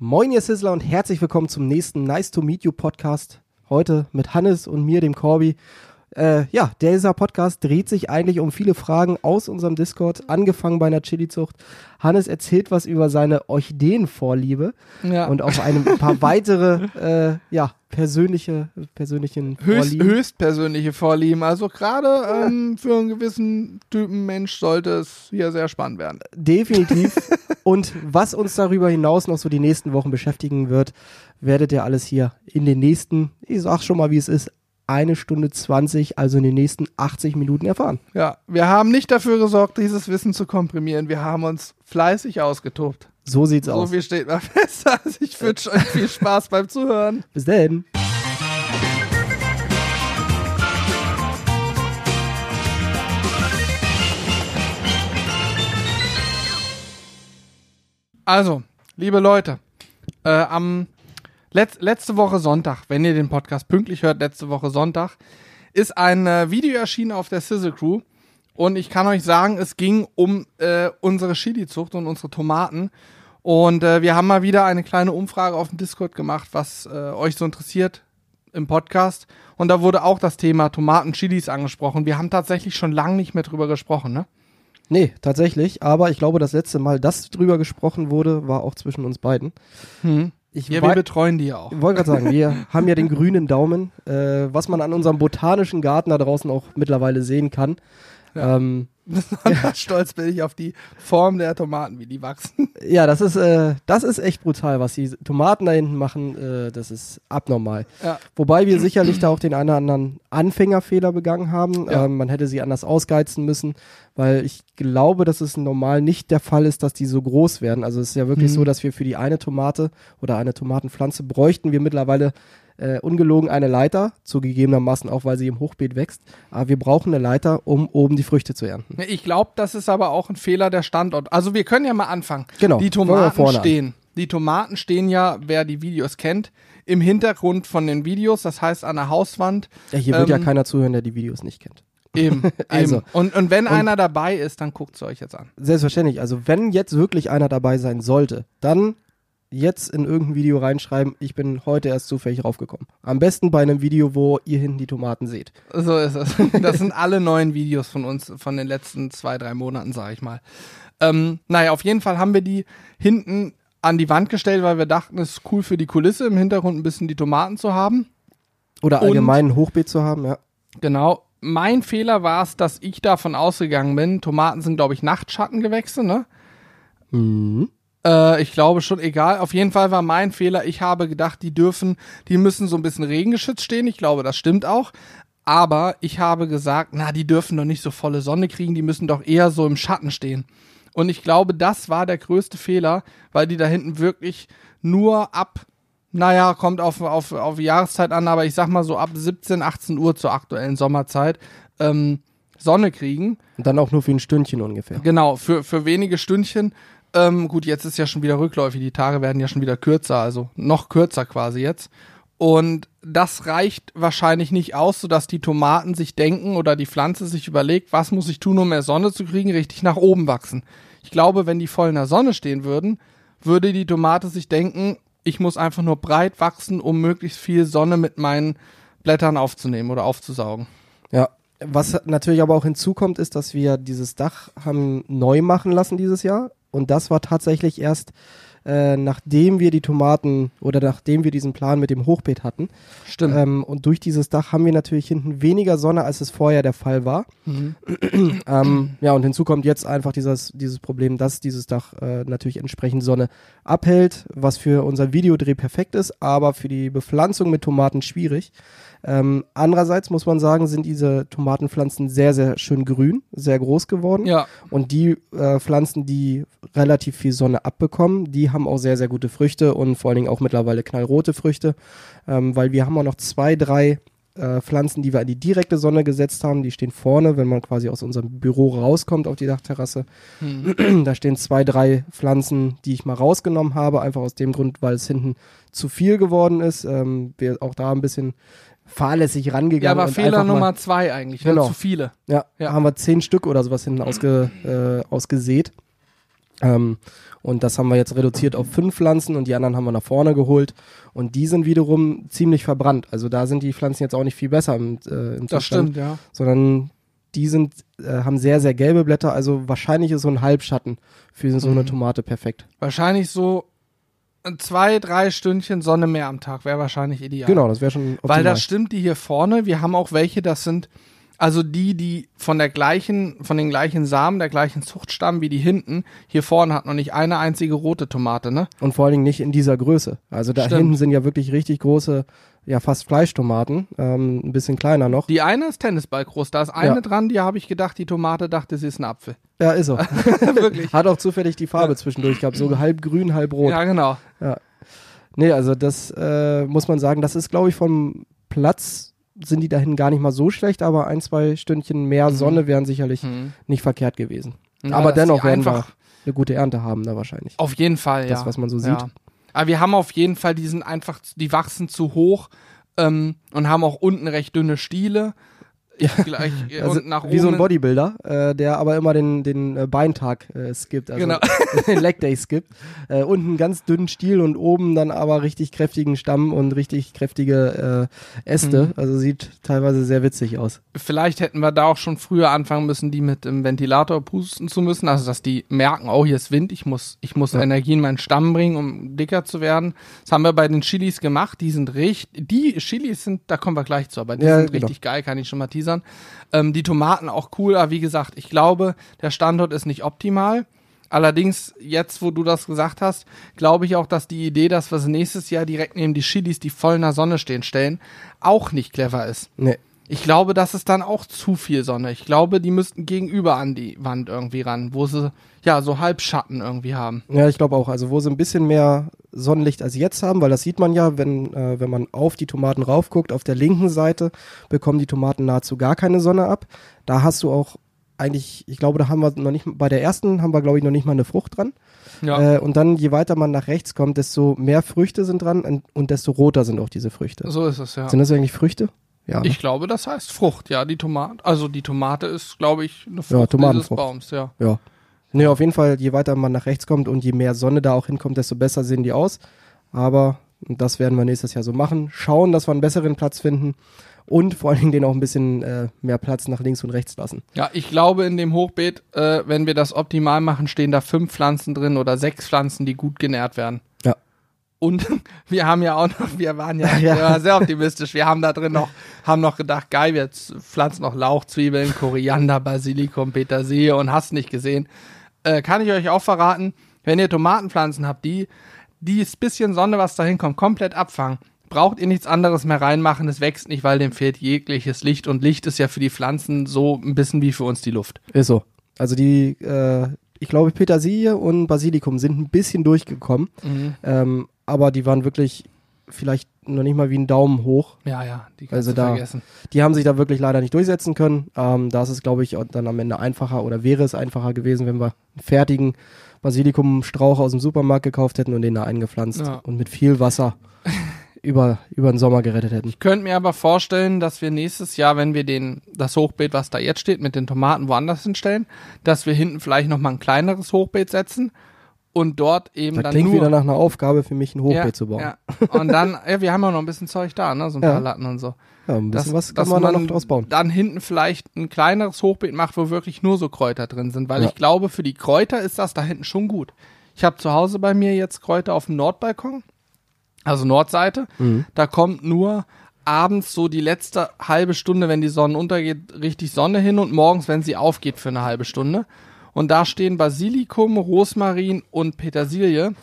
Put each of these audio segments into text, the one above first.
Moin, ihr Sizzler und herzlich willkommen zum nächsten Nice to Meet You Podcast. Heute mit Hannes und mir, dem Corby. Äh, ja, dieser Podcast dreht sich eigentlich um viele Fragen aus unserem Discord, angefangen bei einer Chili-Zucht. Hannes erzählt was über seine Orchideenvorliebe Ja. und auch ein paar weitere, äh, ja, persönliche, persönlichen Höchst, Vorlieben. höchstpersönliche Vorlieben. Also gerade ähm, für einen gewissen Typen Mensch sollte es hier sehr spannend werden. Definitiv. Und was uns darüber hinaus noch so die nächsten Wochen beschäftigen wird, werdet ihr alles hier in den nächsten, ich sag schon mal, wie es ist, eine Stunde 20, also in den nächsten 80 Minuten erfahren. Ja, wir haben nicht dafür gesorgt, dieses Wissen zu komprimieren. Wir haben uns fleißig ausgetobt. So sieht's So aus. viel steht mal fest. Also ich wünsche euch viel Spaß beim Zuhören. Bis dann. Also, liebe Leute, äh, am Letz letzte Woche Sonntag, wenn ihr den Podcast pünktlich hört, letzte Woche Sonntag, ist ein äh, Video erschienen auf der Sizzle Crew. Und ich kann euch sagen, es ging um äh, unsere Chili-Zucht und unsere Tomaten. Und äh, wir haben mal wieder eine kleine Umfrage auf dem Discord gemacht, was äh, euch so interessiert im Podcast. Und da wurde auch das Thema Tomaten, Chilis angesprochen. Wir haben tatsächlich schon lange nicht mehr drüber gesprochen, ne? Nee, tatsächlich. Aber ich glaube, das letzte Mal, dass drüber gesprochen wurde, war auch zwischen uns beiden. Hm. Ich Ja, wir betreuen die ja auch. Ich wollte gerade sagen, wir haben ja den grünen Daumen, äh, was man an unserem botanischen Garten da draußen auch mittlerweile sehen kann. Ja. Ähm, Besonders stolz bin ich auf die Form der Tomaten, wie die wachsen. ja, das ist, äh, das ist echt brutal, was die Tomaten da hinten machen. Äh, das ist abnormal. Ja. Wobei wir sicherlich da auch den einen oder anderen Anfängerfehler begangen haben. Ja. Ähm, man hätte sie anders ausgeizen müssen, weil ich glaube, dass es normal nicht der Fall ist, dass die so groß werden. Also es ist ja wirklich Mhm. so, dass wir für die eine Tomate oder eine Tomatenpflanze bräuchten wir mittlerweile äh, ungelogen eine Leiter, zugegebenermaßen auch, weil sie im Hochbeet wächst. Aber wir brauchen eine Leiter, um oben die Früchte zu ernten. Ich glaube, das ist aber auch ein Fehler der Standort. Also wir können ja mal anfangen. Genau. Die Tomaten vorne an. stehen. Die Tomaten stehen ja, wer die Videos kennt, im Hintergrund von den Videos, das heißt an der Hauswand. Ja, hier wird ja Ähm, keiner zuhören, der die Videos nicht kennt. Eben. Also. eben. Und, und wenn einer dabei ist, dann guckt es euch jetzt an. Selbstverständlich. Also wenn jetzt wirklich einer dabei sein sollte, dann jetzt in irgendein Video reinschreiben, ich bin heute erst zufällig raufgekommen. Am besten bei einem Video, wo ihr hinten die Tomaten seht. So ist es. Das sind alle neuen Videos von uns von den letzten zwei, drei Monaten, sage ich mal. Ähm, naja, auf jeden Fall haben wir die hinten an die Wand gestellt, weil wir dachten, es ist cool für die Kulisse, im Hintergrund ein bisschen die Tomaten zu haben. Oder allgemein ein Hochbeet zu haben, ja. Genau. Mein Fehler war es, dass ich davon ausgegangen bin, Tomaten sind, glaube ich, Nachtschattengewächse, ne? Mhm. Äh, ich glaube schon, egal. Auf jeden Fall war mein Fehler, ich habe gedacht, die dürfen, die müssen so ein bisschen regengeschützt stehen. Ich glaube, das stimmt auch. Aber ich habe gesagt, na, die dürfen doch nicht so volle Sonne kriegen, die müssen doch eher so im Schatten stehen. Und ich glaube, das war der größte Fehler, weil die da hinten wirklich nur ab, naja, kommt auf, auf, auf Jahreszeit an, aber ich sag mal so ab 17, 18 Uhr zur aktuellen Sommerzeit ähm, Sonne kriegen. Und dann auch nur für ein Stündchen ungefähr. Genau, für, für wenige Stündchen. Ähm, gut, jetzt ist ja schon wieder rückläufig, die Tage werden ja schon wieder kürzer, also noch kürzer quasi jetzt. Und das reicht wahrscheinlich nicht aus, sodass die Tomaten sich denken oder die Pflanze sich überlegt, was muss ich tun, um mehr Sonne zu kriegen, richtig nach oben wachsen. Ich glaube, wenn die voll in der Sonne stehen würden, würde die Tomate sich denken, ich muss einfach nur breit wachsen, um möglichst viel Sonne mit meinen Blättern aufzunehmen oder aufzusaugen. Ja. Was natürlich aber auch hinzukommt, ist, dass wir dieses Dach haben neu machen lassen dieses Jahr. Und das war tatsächlich erst, äh, nachdem wir die Tomaten oder nachdem wir diesen Plan mit dem Hochbeet hatten. Stimmt. Ähm, und durch dieses Dach haben wir natürlich hinten weniger Sonne, als es vorher der Fall war. Mhm. Ähm, ja, und hinzu kommt jetzt einfach dieses, dieses Problem, dass dieses Dach äh, natürlich entsprechend Sonne abhält, was für unser Videodreh perfekt ist, aber für die Bepflanzung mit Tomaten schwierig. Ähm, andererseits muss man sagen, sind diese Tomatenpflanzen sehr, sehr schön grün, sehr groß geworden. Ja, Und die äh, Pflanzen, die relativ viel Sonne abbekommen, die haben auch sehr, sehr gute Früchte und vor allen Dingen auch mittlerweile knallrote Früchte, ähm, weil wir haben auch noch zwei, drei äh, Pflanzen, die wir in die direkte Sonne gesetzt haben. Die stehen vorne, wenn man quasi aus unserem Büro rauskommt auf die Dachterrasse. hm. da stehen zwei, drei Pflanzen, die ich mal rausgenommen habe, einfach aus dem Grund, weil es hinten zu viel geworden ist. Ähm, wir auch da ein bisschen fahrlässig rangegangen. Ja, aber Fehler Nummer zwei eigentlich. Ne? Genau. Zu viele. ja, Ja. haben wir zehn Stück oder sowas hinten ausge, äh, ausgesät. Ähm, und das haben wir jetzt reduziert auf fünf Pflanzen und die anderen haben wir nach vorne geholt. Und die sind wiederum ziemlich verbrannt. Also da sind die Pflanzen jetzt auch nicht viel besser im, äh, im Das Zustand, stimmt, ja. sondern die sind, äh, haben sehr, sehr gelbe Blätter. Also wahrscheinlich ist so ein Halbschatten für so eine Mhm. Tomate perfekt. Wahrscheinlich so zwei, drei Stündchen Sonne mehr am Tag wäre wahrscheinlich ideal. Genau, das wäre schon optimal. Weil das stimmt, die hier vorne, wir haben auch welche, das sind also die, die von der gleichen, von den gleichen Samen, der gleichen Zucht stammen wie die hinten. Hier vorne hat noch nicht eine einzige rote Tomate, ne? Und vor allen Dingen nicht in dieser Größe. Also da Stimmt. hinten sind ja wirklich richtig große, ja fast Fleischtomaten, ähm, ein bisschen kleiner noch. Die eine ist Tennisball groß, da ist eine Ja. dran, die habe ich gedacht, die Tomate dachte, sie ist ein Apfel. Ja, ist er. Wirklich. Hat auch zufällig die Farbe zwischendurch gehabt, so halb grün, halb rot. Ja, genau. Nee, also das äh, muss man sagen, das ist glaube ich vom Platz sind die dahin gar nicht mal so schlecht, aber ein, zwei Stündchen mehr Mhm. Sonne wären sicherlich Hm. nicht verkehrt gewesen. Ja, aber dennoch werden wir einfach eine gute Ernte haben da wahrscheinlich. auf jeden Fall, Das, ja. was man so sieht. Ja. Aber wir haben auf jeden Fall, die sind einfach, die wachsen zu hoch ähm, und haben auch unten recht dünne Stiele. Ich gleich, äh, Also nach wie so ein oben- Bodybuilder, äh, der aber immer den, den äh, Beintag äh, skippt, also Genau. den Leg Day skippt. Äh, unten einen ganz dünnen Stiel und oben dann aber richtig kräftigen Stamm und richtig kräftige äh, Äste. Mhm. Also sieht teilweise sehr witzig aus. Vielleicht hätten wir da auch schon früher anfangen müssen, die mit dem Ventilator pusten zu müssen, also dass die merken, oh, hier ist Wind, ich muss, ich muss Ja. Energie in meinen Stamm bringen, um dicker zu werden. Das haben wir bei den Chilis gemacht, die sind richtig, die Chilis sind, da kommen wir gleich zu, aber die Ja, sind genau. richtig geil, kann ich schon mal teasern. Ähm, die Tomaten auch cool, aber wie gesagt, ich glaube, der Standort ist nicht optimal. Allerdings, jetzt, wo du das gesagt hast, glaube ich auch, dass die Idee, dass wir sie nächstes Jahr direkt neben die Chilis, die voll in der Sonne stehen, stellen, auch nicht clever ist. Nee. Ich glaube, das ist dann auch zu viel Sonne. Ich glaube, die müssten gegenüber an die Wand irgendwie ran, wo sie ja so Halbschatten irgendwie haben. Ja, ich glaube auch. Also wo sie ein bisschen mehr Sonnenlicht als jetzt haben, weil das sieht man ja, wenn, äh, wenn man auf die Tomaten raufguckt, auf der linken Seite bekommen die Tomaten nahezu gar keine Sonne ab. Da hast du auch eigentlich, ich glaube, da haben wir noch nicht, bei der ersten haben wir, glaube ich, noch nicht mal eine Frucht dran. Ja, Äh, und dann, je weiter man nach rechts kommt, desto mehr Früchte sind dran und, und desto roter sind auch diese Früchte. so ist es ja. Sind das eigentlich Früchte? Ja. ne? Ich glaube, das heißt Frucht, ja, die Tomate. Also die Tomate ist, glaube ich, eine Frucht dieses Tomatenfrucht. Baums, ja. Ja. Nee, auf jeden Fall, je weiter man nach rechts kommt und je mehr Sonne da auch hinkommt, desto besser sehen die aus. Aber das werden wir nächstes Jahr so machen. Schauen, dass wir einen besseren Platz finden und vor allen Dingen den auch ein bisschen äh, mehr Platz nach links und rechts lassen. Ja, ich glaube, in dem Hochbeet, äh, wenn wir das optimal machen, stehen da fünf Pflanzen drin oder sechs Pflanzen, die gut genährt werden. Ja. Und wir haben ja auch noch, wir waren ja, Ja. Wir waren sehr optimistisch. Wir haben da drin noch, haben noch gedacht, geil, wir pflanzen noch Lauch, Zwiebeln, Koriander, Basilikum, Petersilie und hast nicht gesehen. Äh, kann ich euch auch verraten, wenn ihr Tomatenpflanzen habt, die dieses bisschen Sonne, was da hinkommt, komplett abfangen, braucht ihr nichts anderes mehr reinmachen. Es wächst nicht, weil dem fehlt jegliches Licht. Und Licht ist ja für die Pflanzen so ein bisschen wie für uns die Luft. Ist so. Also die, äh, ich glaube, Petersilie und Basilikum sind ein bisschen durchgekommen, ähm, aber die waren wirklich vielleicht noch nicht mal wie ein Daumen hoch. Ja, ja, die kannst Also da- vergessen. Die haben sich da wirklich leider nicht durchsetzen können. Ähm, da ist es, glaube ich, dann am Ende einfacher oder wäre es einfacher gewesen, wenn wir einen fertigen Basilikumstrauch aus dem Supermarkt gekauft hätten und den da eingepflanzt Ja. und mit viel Wasser über, über den Sommer gerettet hätten. Ich könnte mir aber vorstellen, dass wir nächstes Jahr, wenn wir den, das Hochbeet, was da jetzt steht, mit den Tomaten woanders hinstellen, dass wir hinten vielleicht nochmal ein kleineres Hochbeet setzen und dort eben Das dann klingt nur wieder nach einer Aufgabe für mich, ein Hochbeet ja, zu bauen. Ja. Und dann, ja, wir haben ja noch ein bisschen Zeug da, ne? So ein Ja. paar Latten und so. Ja, ein Dass, bisschen was kann dass man da noch draus bauen. Dann hinten vielleicht ein kleineres Hochbeet macht, wo wirklich nur so Kräuter drin sind. Weil ich glaube, für die Kräuter ist das da hinten schon gut. Ich habe zu Hause bei mir jetzt Kräuter auf dem Nordbalkon, also Nordseite. Mhm. Da kommt nur abends so die letzte halbe Stunde, wenn die Sonne untergeht, richtig Sonne hin und morgens, wenn sie aufgeht, für eine halbe Stunde. Und da stehen Basilikum, Rosmarin und Petersilie.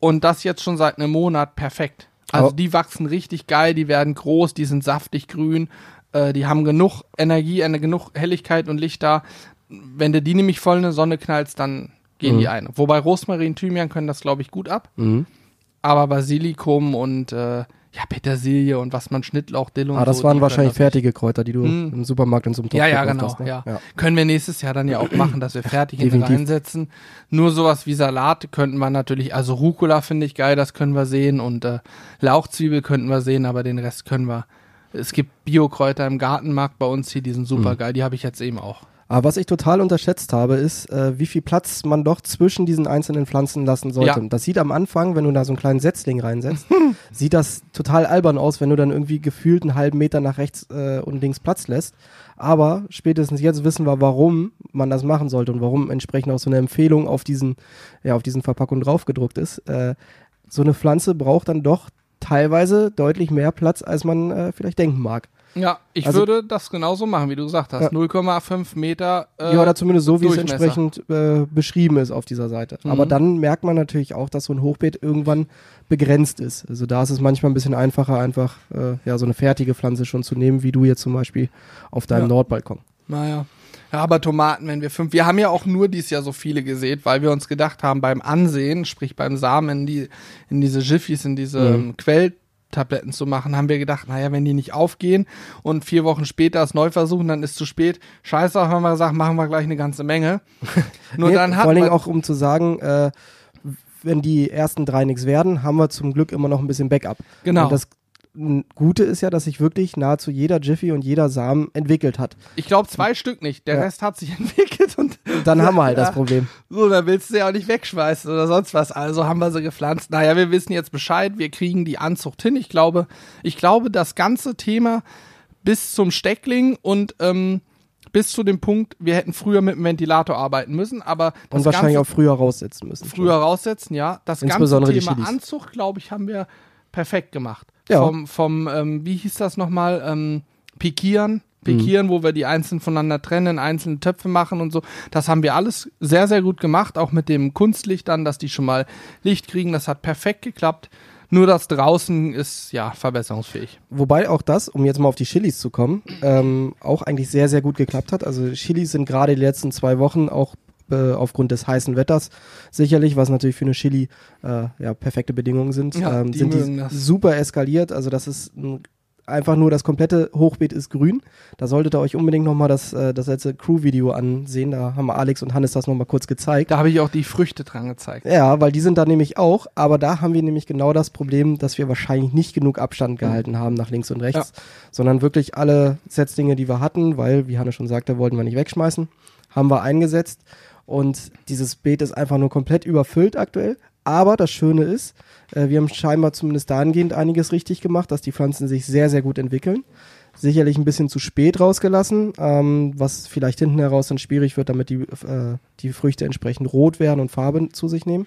Und das jetzt schon seit einem Monat perfekt. Also die wachsen richtig geil, die werden groß, die sind saftig grün, äh, die haben genug Energie, eine, genug Helligkeit und Licht da. Wenn du die nämlich voll in die Sonne knallst, dann gehen Mhm. die ein. Wobei Rosmarin, Thymian können das, glaube ich, gut ab. Mhm. Aber Basilikum und äh, ja, Petersilie und was man Schnittlauch, Dill und Ah, das so, waren wahrscheinlich fertige Kräuter, die du Mhm. im Supermarkt in so einem das. Ja, ja, gekauft genau. hast, ne? ja. ja. Können wir nächstes Jahr dann ja auch machen, dass wir fertig reinsetzen. Nur sowas wie Salat könnten wir natürlich, also Rucola finde ich geil, das können wir sehen und äh, Lauchzwiebel könnten wir sehen, aber den Rest können wir. Es gibt Biokräuter im Gartenmarkt bei uns hier, die sind super geil, die habe ich jetzt eben auch. Aber was ich total unterschätzt habe, ist, äh, wie viel Platz man doch zwischen diesen einzelnen Pflanzen lassen sollte. Ja. Das sieht am Anfang, wenn du da so einen kleinen Setzling reinsetzt, sieht das total albern aus, wenn du dann irgendwie gefühlt einen halben Meter nach rechts äh, und links Platz lässt. Aber spätestens jetzt wissen wir, warum man das machen sollte und warum entsprechend auch so eine Empfehlung auf diesen, ja, auf diesen Verpackungen draufgedruckt ist. Äh, so eine Pflanze braucht dann doch teilweise deutlich mehr Platz, als man äh, vielleicht denken mag. Ja, ich Also- würde das genauso machen, wie du gesagt hast. Ja. 0,5 Meter. Äh, ja, oder zumindest so, wie es entsprechend äh, beschrieben ist auf dieser Seite. Mhm. Aber dann merkt man natürlich auch, dass so ein Hochbeet irgendwann begrenzt ist. Also da ist es manchmal ein bisschen einfacher, einfach äh, ja so eine fertige Pflanze schon zu nehmen, wie du jetzt zum Beispiel auf deinem Ja. Nordbalkon. Naja. Ja, aber Tomaten, wenn wir fünf. Wir haben ja auch nur dieses Jahr so viele gesät, weil wir uns gedacht haben, beim Ansehen, sprich beim Samen in, die, in diese Jiffys, in diese Mhm. ähm, Quelltabletten zu machen, haben wir gedacht, naja, wenn die nicht aufgehen und vier Wochen später es neu versuchen, dann ist zu spät. Scheiße, haben wir gesagt, machen wir gleich eine ganze Menge. Nur Nee, dann vor hat Dingen man, auch, um zu sagen, äh, wenn die ersten drei nichts werden, haben wir zum Glück immer noch ein bisschen Backup. Genau. Und das Gute ist ja, dass sich wirklich nahezu jeder Jiffy und jeder Samen entwickelt hat. ich glaube zwei Stück nicht. Der Ja. Rest hat sich entwickelt und Dann haben wir halt das Ja. Problem. So, da willst du sie auch nicht wegschmeißen oder sonst was. Also haben wir sie gepflanzt. Naja, wir wissen jetzt Bescheid. Wir kriegen die Anzucht hin. Ich glaube, ich glaube, das ganze Thema bis zum Steckling und ähm, bis zu dem Punkt, wir hätten früher mit dem Ventilator arbeiten müssen, aber das Und wahrscheinlich ganze auch früher raussetzen müssen. früher raussetzen, ja. Das ganze Thema. Anzucht, glaube ich, haben wir perfekt gemacht. Ja. Vom, vom ähm, wie hieß das nochmal? Ähm, Pikieren. Pikieren, wo wir die einzeln voneinander trennen, einzelne Töpfe machen und so. Das haben wir alles sehr, sehr gut gemacht, auch mit dem Kunstlicht dann, dass die schon mal Licht kriegen. Das hat perfekt geklappt. Nur das draußen ist ja verbesserungsfähig. Wobei auch das, um jetzt mal auf die Chilis zu kommen, ähm, auch eigentlich sehr, sehr gut geklappt hat. Also Chilis sind gerade die letzten zwei Wochen auch äh, aufgrund des heißen Wetters sicherlich, was natürlich für eine Chili äh, ja, perfekte Bedingungen sind, Ja, ähm, die sind die das. super eskaliert. Also das ist ein, einfach nur das komplette Hochbeet ist grün. Da solltet ihr euch unbedingt nochmal das, äh, das letzte Crew-Video ansehen. Da haben Alex und Hannes das nochmal kurz gezeigt. Da habe ich auch die Früchte dran gezeigt. Ja, weil die sind da nämlich auch, aber da haben wir nämlich genau das Problem, dass wir wahrscheinlich nicht genug Abstand gehalten haben nach links und rechts, sondern wirklich alle Setzlinge, die wir hatten, weil, wie Hanne schon sagte, wollten wir nicht wegschmeißen, haben wir eingesetzt und dieses Beet ist einfach nur komplett überfüllt aktuell. Aber das Schöne ist, äh, wir haben scheinbar zumindest dahingehend einiges richtig gemacht, dass die Pflanzen sich sehr, sehr gut entwickeln. Sicherlich ein bisschen zu spät rausgelassen, ähm, was vielleicht hinten heraus dann schwierig wird, damit die, äh, die Früchte entsprechend rot werden und Farbe zu sich nehmen.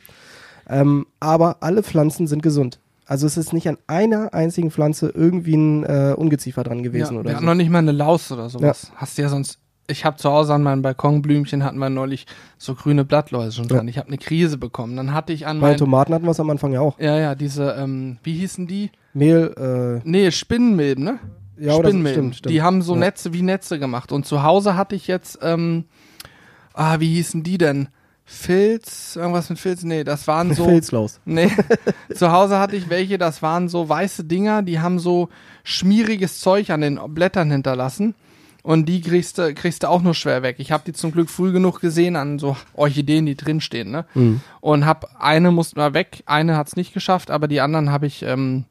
Ähm, aber alle Pflanzen sind gesund. Also es ist nicht an einer einzigen Pflanze irgendwie ein äh, Ungeziefer dran gewesen ja, oder wir so. noch nicht mal eine Laus oder sowas. Hast du ja sonst. Ich habe zu Hause an meinem Balkonblümchen hatten wir neulich so grüne Blattläuse schon dran. Ich habe eine Krise bekommen. Dann hatte ich an Bei meinen Tomaten hatten wir es am Anfang ja auch. ja ja diese ähm, wie hießen die? Mehl, äh, Nee Spinnenmilben ne? ja, Spinnenmilben. stimmt, stimmt. Die haben so Ja. Netze wie Netze gemacht. Und zu Hause hatte ich jetzt ähm, ah wie hießen die denn? Filz irgendwas mit Filz? Nee, das waren so Filzlaus. Nee, zu Hause hatte ich welche, das waren so weiße Dinger, die haben so schmieriges Zeug an den Blättern hinterlassen. Und die kriegst du, kriegst du auch nur schwer weg. Ich habe die zum Glück früh genug gesehen an so Orchideen, die drinstehen, ne? Mhm. Und hab eine musste mal weg, eine hat's nicht geschafft, aber die anderen habe ich ähm,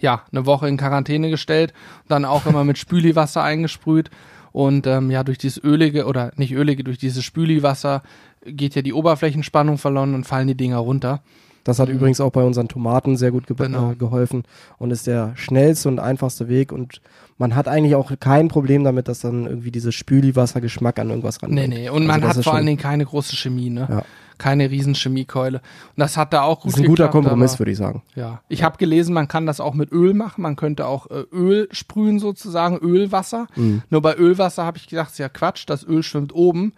ja eine Woche in Quarantäne gestellt, dann auch immer mit Spüliwasser eingesprüht. Und ähm, ja, durch dieses ölige oder nicht ölige, durch dieses Spüliwasser geht ja die Oberflächenspannung verloren und fallen die Dinger runter. Das hat übrigens auch bei unseren Tomaten sehr gut ge Genau. äh, geholfen und ist der schnellste und einfachste Weg und man hat eigentlich auch kein Problem damit, dass dann irgendwie dieses Spüliwasser-Geschmack an irgendwas Nee, rankommt. nee. Und Also man das hat vor allen Dingen keine große Chemie, ne? Ja. Keine riesen Chemiekeule. Und das hat da auch gut Das ist ein guter geklappt, Kompromiss, aber- würde ich sagen. Ja. Ich habe gelesen, man kann das auch mit Öl machen. Man könnte auch äh, Öl sprühen sozusagen, Ölwasser. Mhm. Nur bei Ölwasser habe ich gedacht, ist ja Quatsch, das Öl schwimmt oben.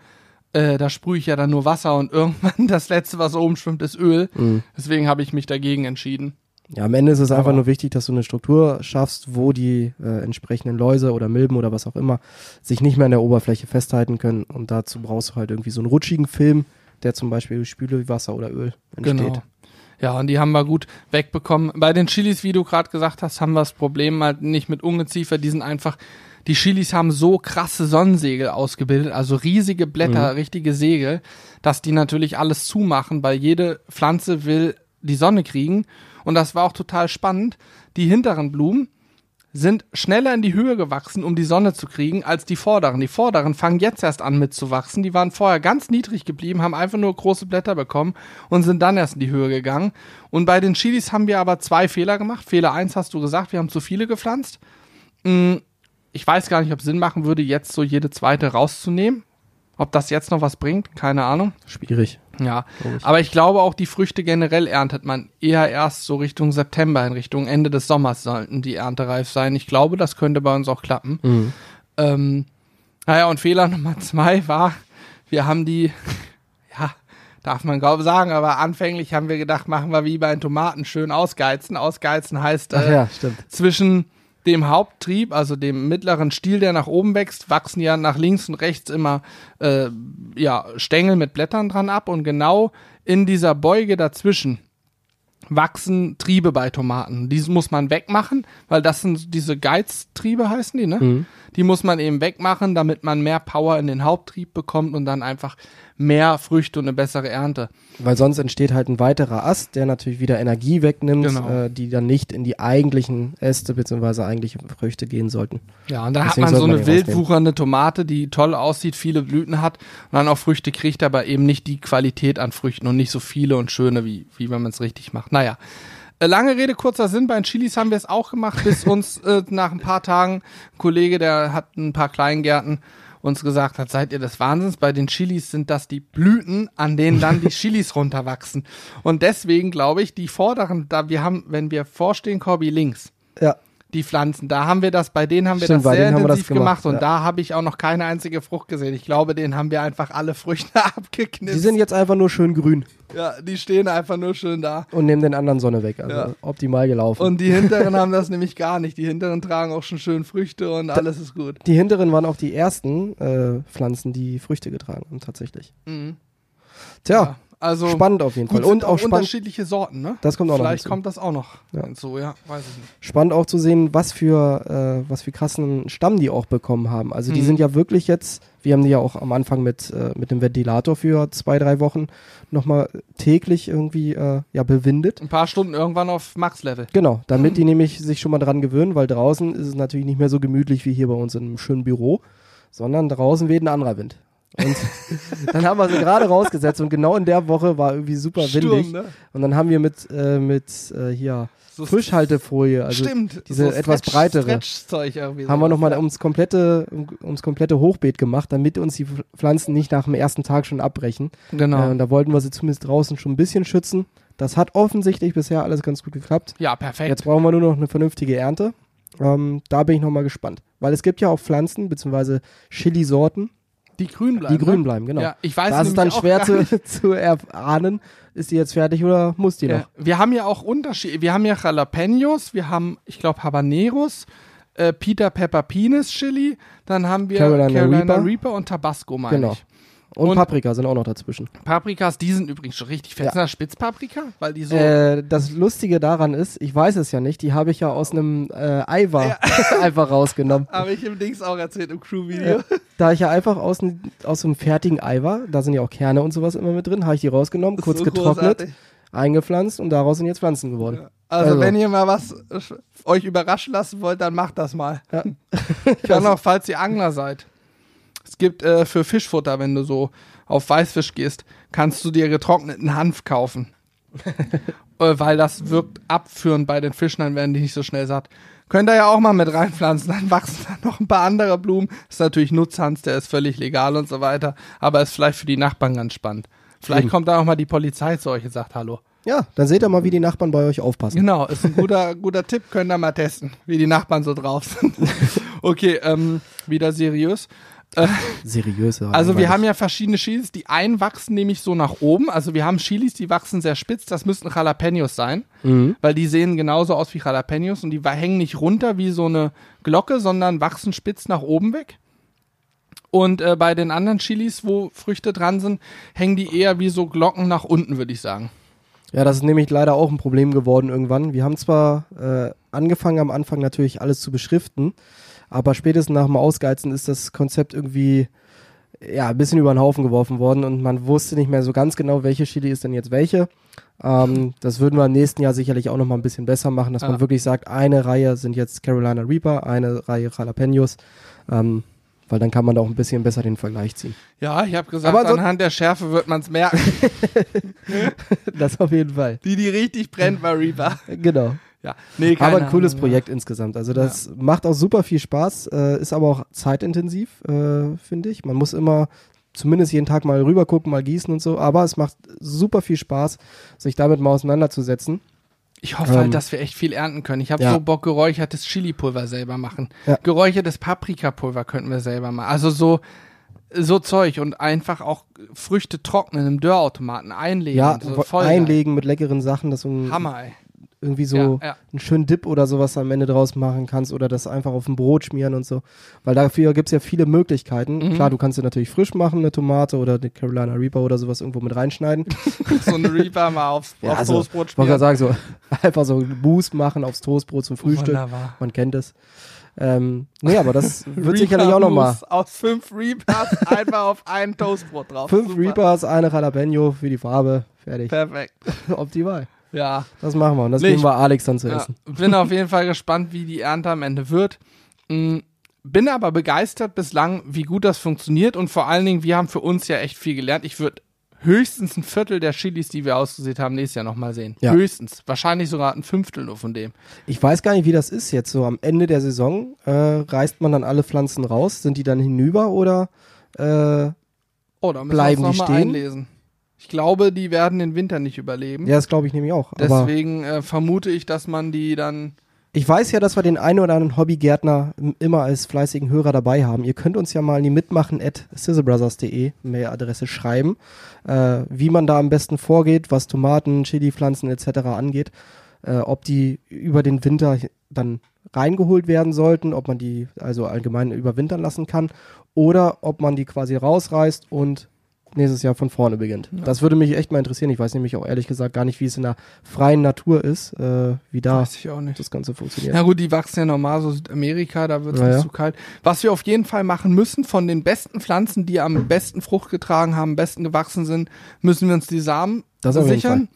Äh, da sprühe ich ja dann nur Wasser und irgendwann das letzte, was oben schwimmt, ist Öl. Mhm. Deswegen habe ich mich dagegen entschieden. Ja, am Ende ist es einfach Aber- nur wichtig, dass du eine Struktur schaffst, wo die äh, entsprechenden Läuse oder Milben oder was auch immer sich nicht mehr an der Oberfläche festhalten können. Und dazu brauchst du halt irgendwie so einen rutschigen Film, der zum Beispiel durch Spülwasser oder Öl entsteht. Genau. Ja, und die haben wir gut wegbekommen. Bei den Chilis, wie du gerade gesagt hast, haben wir das Problem halt nicht mit Ungeziefer. Die sind einfach, die Chilis haben so krasse Sonnensegel ausgebildet, also riesige Blätter, richtige Segel, dass die natürlich alles zumachen, weil jede Pflanze will die Sonne kriegen. Und das war auch total spannend. Die hinteren Blumen sind schneller in die Höhe gewachsen, um die Sonne zu kriegen, als die vorderen. Die vorderen fangen jetzt erst an mitzuwachsen. Die waren vorher ganz niedrig geblieben, haben einfach nur große Blätter bekommen und sind dann erst in die Höhe gegangen. Und bei den Chilis haben wir aber zwei Fehler gemacht. Fehler eins hast du gesagt, wir haben zu viele gepflanzt. Mm, ich weiß gar nicht, ob es Sinn machen würde, jetzt so jede zweite rauszunehmen. Ob das jetzt noch was bringt, keine Ahnung. Schwierig. Ja, Logisch. aber ich glaube auch, die Früchte generell erntet man eher erst so Richtung September, in Richtung Ende des Sommers sollten die erntereif sein. Ich glaube, das könnte bei uns auch klappen. Mhm. Ähm, naja, und Fehler Nummer zwei war, wir haben die, ja, darf man glaube sagen, aber anfänglich haben wir gedacht, machen wir wie bei den Tomaten schön ausgeizen. Ausgeizen heißt, äh, ja, zwischen dem Haupttrieb, also dem mittleren Stiel, der nach oben wächst, wachsen ja nach links und rechts immer äh, ja, Stängel mit Blättern dran ab und genau in dieser Beuge dazwischen wachsen Triebe bei Tomaten. Diese muss man wegmachen, weil das sind diese Geiztriebe heißen die, ne? Mhm. Die muss man eben wegmachen, damit man mehr Power in den Haupttrieb bekommt und dann einfach mehr Früchte und eine bessere Ernte. Weil sonst entsteht halt ein weiterer Ast, der natürlich wieder Energie wegnimmt, Genau. äh, die dann nicht in die eigentlichen Äste bzw. eigentliche Früchte gehen sollten. Ja, und dann Deswegen hat man so man eine wildwuchernde Tomate, die toll aussieht, viele Blüten hat und dann auch Früchte kriegt, aber eben nicht die Qualität an Früchten und nicht so viele und schöne, wie, wie wenn man es richtig macht. Naja. Äh, Lange Rede, kurzer Sinn, bei den Chilis haben wir es auch gemacht, bis uns äh, nach ein paar Tagen ein Kollege, der hat ein paar Kleingärten, uns gesagt hat, seid ihr des Wahnsinns? Bei den Chilis sind das die Blüten, an denen dann die Chilis runterwachsen. Und deswegen glaube ich, die vorderen, da wir haben, wenn wir vorstehen, Corby links, Ja, die Pflanzen. Da haben wir das, bei denen haben wir Stimmt, das sehr wir das intensiv gemacht, gemacht, und ja. da habe ich auch noch keine einzige Frucht gesehen. Ich glaube, denen haben wir einfach alle Früchte abgeknipst. die sind jetzt einfach nur schön grün ja, die stehen einfach nur schön da. und nehmen den anderen Sonne weg. Also Ja. optimal gelaufen. Und die hinteren haben das nämlich gar nicht. Die hinteren tragen auch schon schön Früchte und alles ist gut. die hinteren waren auch die ersten äh, Pflanzen, die Früchte getragen haben, tatsächlich. Mhm. Tja, also spannend auf jeden gut, Fall. Und sind auch unterschiedliche Sorten, ne? das kommt auch noch Vielleicht hinzu. kommt das auch noch Ja. hinzu, ja, weiß ich nicht. Spannend auch zu sehen, was für, äh, was für krassen Stamm die auch bekommen haben. Also die Mhm. sind ja wirklich jetzt, wir haben die ja auch am Anfang mit, äh, mit dem Ventilator für zwei, drei Wochen nochmal täglich irgendwie äh, ja, bewindet. Ein paar Stunden irgendwann auf Max-Level. Genau, damit die nämlich sich schon mal dran gewöhnen, weil draußen ist es natürlich nicht mehr so gemütlich wie hier bei uns in einem schönen Büro, sondern draußen weht ein anderer Wind. Und dann haben wir sie gerade rausgesetzt und genau in der Woche war irgendwie super windig. ne? Und dann haben wir mit, äh, mit äh, hier So Frischhaltefolie, also Stimmt. diese etwas breitere. Irgendwie. haben wir sowas, nochmal ja. ums komplette, um, ums komplette Hochbeet gemacht, damit uns die Pflanzen nicht nach dem ersten Tag schon abbrechen. Genau. Äh, und da wollten wir sie zumindest draußen schon ein bisschen schützen. Das hat offensichtlich bisher alles ganz gut geklappt. ja, perfekt. Jetzt brauchen wir nur noch eine vernünftige Ernte. Ähm, da bin ich nochmal gespannt. Weil es gibt ja auch Pflanzen, beziehungsweise Chili-Sorten, die grün bleiben. die grün ne? bleiben, genau. Ja, ich weiß da ist es dann schwer zu, zu erahnen, ist die jetzt fertig oder muss die Ja, noch? wir haben ja auch Unterschiede. Wir haben ja Jalapenos, wir haben, ich glaube, Habaneros, äh, Peter Pepper Penis Chili, dann haben wir Carolina Reaper. Reaper. und Tabasco, meine Genau. ich. Und, Und- Paprika sind auch noch dazwischen. Paprikas, die sind übrigens schon richtig fett. Ja. Sind das Spitzpaprika? Weil die so. Äh, das Lustige daran ist, ich weiß es ja nicht, die habe ich ja aus einem äh, Eiwa einfach rausgenommen. Habe ich im Dings auch erzählt, im Crew-Video. Äh, da ich ja einfach aus, aus einem fertigen Eiwa, da sind ja auch Kerne und sowas immer mit drin, habe ich die rausgenommen, kurz So getrocknet, großartig. eingepflanzt und daraus sind jetzt Pflanzen geworden. Also, Also. wenn ihr mal was euch überraschen lassen wollt, dann macht das mal. Ja. Dann auch, falls ihr Angler seid. Es gibt äh, für Fischfutter, wenn du so auf Weißfisch gehst, kannst du dir getrockneten Hanf kaufen. äh, weil das wirkt abführend bei den Fischen, dann werden die nicht so schnell satt. Könnt ihr ja auch mal mit reinpflanzen, dann wachsen da noch ein paar andere Blumen. ist natürlich Nutzhans, der ist völlig legal und so weiter, aber ist vielleicht für die Nachbarn ganz spannend. Vielleicht Eben. kommt da auch mal die Polizei zu euch und sagt Hallo. Ja, dann seht ihr mal, wie die Nachbarn bei euch aufpassen. Genau, ist ein guter, guter Tipp, könnt ihr mal testen, wie die Nachbarn so drauf sind. okay, ähm, wieder seriös. Seriös. Also wir haben ja verschiedene Chilis, die einen wachsen nämlich so nach oben. Also wir haben Chilis, die wachsen sehr spitz, das müssten Jalapenos sein, Mhm. weil die sehen genauso aus wie Jalapenos und die hängen nicht runter wie so eine Glocke, sondern wachsen spitz nach oben weg. Und äh, bei den anderen Chilis, wo Früchte dran sind, hängen die eher wie so Glocken nach unten, würde ich sagen. Ja, das ist nämlich leider auch ein Problem geworden irgendwann. Wir haben zwar äh, angefangen am Anfang natürlich alles zu beschriften, aber spätestens nach dem Ausgeizen ist das Konzept irgendwie ja, ein bisschen über den Haufen geworfen worden und man wusste nicht mehr so ganz genau, welche Chili ist denn jetzt welche. Ähm, das würden wir im nächsten Jahr sicherlich auch noch mal ein bisschen besser machen, dass Ja. man wirklich sagt, eine Reihe sind jetzt Carolina Reaper, eine Reihe Jalapenos, ähm, weil dann kann man da auch ein bisschen besser den Vergleich ziehen. Ja, ich habe gesagt, Aber so- anhand der Schärfe wird man es merken. das auf jeden Fall. Die, die richtig brennt, war Reaper. Genau. Ja, nee, aber ein cooles Ahnung, Projekt insgesamt. Also das macht auch super viel Spaß, äh, ist aber auch zeitintensiv, äh, finde ich. Man muss immer zumindest jeden Tag mal rüber gucken, mal gießen und so, aber es macht super viel Spaß, sich damit mal auseinanderzusetzen. Ich hoffe Ähm, halt, dass wir echt viel ernten können. Ich habe ja. so Bock, geräuchertes Chili-Pulver selber machen. Ja. Geräuchertes Paprikapulver könnten wir selber machen. Also so, so Zeug und einfach auch Früchte trocknen im Dörrautomaten einlegen. Ja, so. Voll geil. einlegen mit leckeren Sachen, du ein- Hammer, ey. Irgendwie so Ja, ja. einen schönen Dip oder sowas am Ende draus machen kannst oder das einfach auf ein Brot schmieren und so. Weil dafür gibt's ja viele Möglichkeiten. Mhm. Klar, du kannst sie natürlich frisch machen, eine Tomate oder eine Carolina Reaper oder sowas irgendwo mit reinschneiden. So ein Reaper mal aufs, Ja, aufs also, Toastbrot Ich wollte schmieren. gerade sagen, so einfach so einen Boost machen aufs Toastbrot zum Frühstück. Wunderbar. Man kennt es. Ähm, nee, aber das wird sicherlich auch nochmal. Aus fünf Reapers einfach auf ein Toastbrot drauf. Fünf Super. Reapers, eine Jalapeno für die Farbe. Fertig. Perfekt. Optimal. Ja. Das machen wir. Und das Nee, geben wir Alex dann zu ja. essen. Bin auf jeden Fall gespannt, wie die Ernte am Ende wird. Mm, Bin aber begeistert bislang, wie gut das funktioniert und vor allen Dingen, wir haben für uns ja echt viel gelernt. Ich würde höchstens ein Viertel der Chilis, die wir ausgesät haben, nächstes Jahr nochmal sehen. Ja. Höchstens. Wahrscheinlich sogar ein Fünftel nur von dem. Ich weiß gar nicht, wie das ist jetzt. So am Ende der Saison äh, reißt man dann alle Pflanzen raus. Sind die dann hinüber oder äh, Oh, da müssen Bleiben wir die uns mal stehen? einlesen. Ich glaube, die werden den Winter nicht überleben. ja, das glaube ich nämlich auch. Deswegen äh, vermute ich, dass man die dann. ich weiß ja, dass wir den einen oder anderen Hobbygärtner immer als fleißigen Hörer dabei haben. Ihr könnt uns ja mal in die mitmachen at sizzlebrothers.de Mailadresse schreiben, äh, wie man da am besten vorgeht, was Tomaten, Chili-Pflanzen etc. angeht. Äh, ob die über den Winter dann reingeholt werden sollten, ob man die also allgemein überwintern lassen kann oder ob man die quasi rausreißt und nächstes Jahr von vorne beginnt. Das würde mich echt mal interessieren. Ich weiß nämlich auch ehrlich gesagt gar nicht, wie es in der freien Natur ist, äh, wie da das Ganze funktioniert. Na gut, die wachsen ja normal so Südamerika, da wird es Ja, nicht ja. zu kalt. Was wir auf jeden Fall machen müssen, von den besten Pflanzen, die am besten Frucht getragen haben, am besten gewachsen sind, müssen wir uns die Samen Das sichern.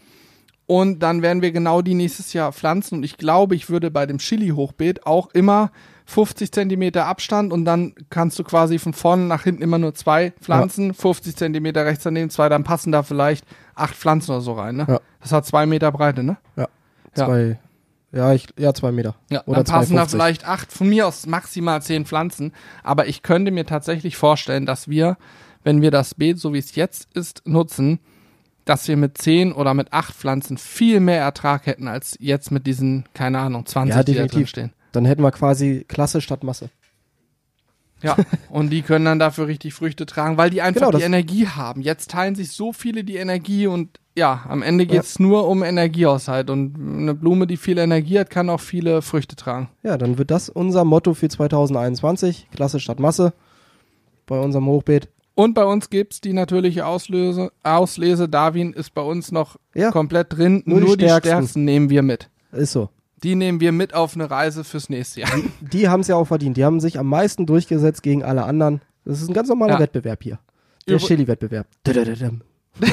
Und dann werden wir genau die nächstes Jahr pflanzen. Und ich glaube, ich würde bei dem Chili-Hochbeet auch immer 50 Zentimeter Abstand und dann kannst du quasi von vorne nach hinten immer nur zwei Pflanzen, 50 Zentimeter rechts daneben, zwei, dann passen da vielleicht acht Pflanzen oder so rein. Ne? Ja. Das hat zwei Meter Breite, ne? Ja. Zwei, ja, ich, ja, zwei Meter. Ja, Oder dann passen da 2,50. vielleicht acht, von mir aus maximal zehn Pflanzen. Aber ich könnte mir tatsächlich vorstellen, dass wir, wenn wir das Beet, so wie es jetzt ist, nutzen, dass wir mit zehn oder mit acht Pflanzen viel mehr Ertrag hätten, als jetzt mit diesen, keine Ahnung, 20, Ja, die da drin definitiv. stehen. Dann hätten wir quasi Klasse statt Masse. Ja, und die können dann dafür richtig Früchte tragen, weil die einfach Genau, die Energie haben. Jetzt teilen sich so viele die Energie und ja, am Ende geht's nur um Energiehaushalt. Und eine Blume, die viel Energie hat, kann auch viele Früchte tragen. Ja, dann wird das unser Motto für 2021. Klasse statt Masse. Bei unserem Hochbeet. Und bei uns gibt's die natürliche Auslöse, Auslese. Darwin ist bei uns noch Ja. komplett drin. Nur Nur, die die, Stärksten. stärksten. nehmen wir mit. Ist so. Die nehmen wir mit auf eine Reise fürs nächste Jahr. Die haben es ja auch verdient. Die haben sich am meisten durchgesetzt gegen alle anderen. Das ist ein ganz normaler Ja. Wettbewerb hier. Der Chili-Wettbewerb.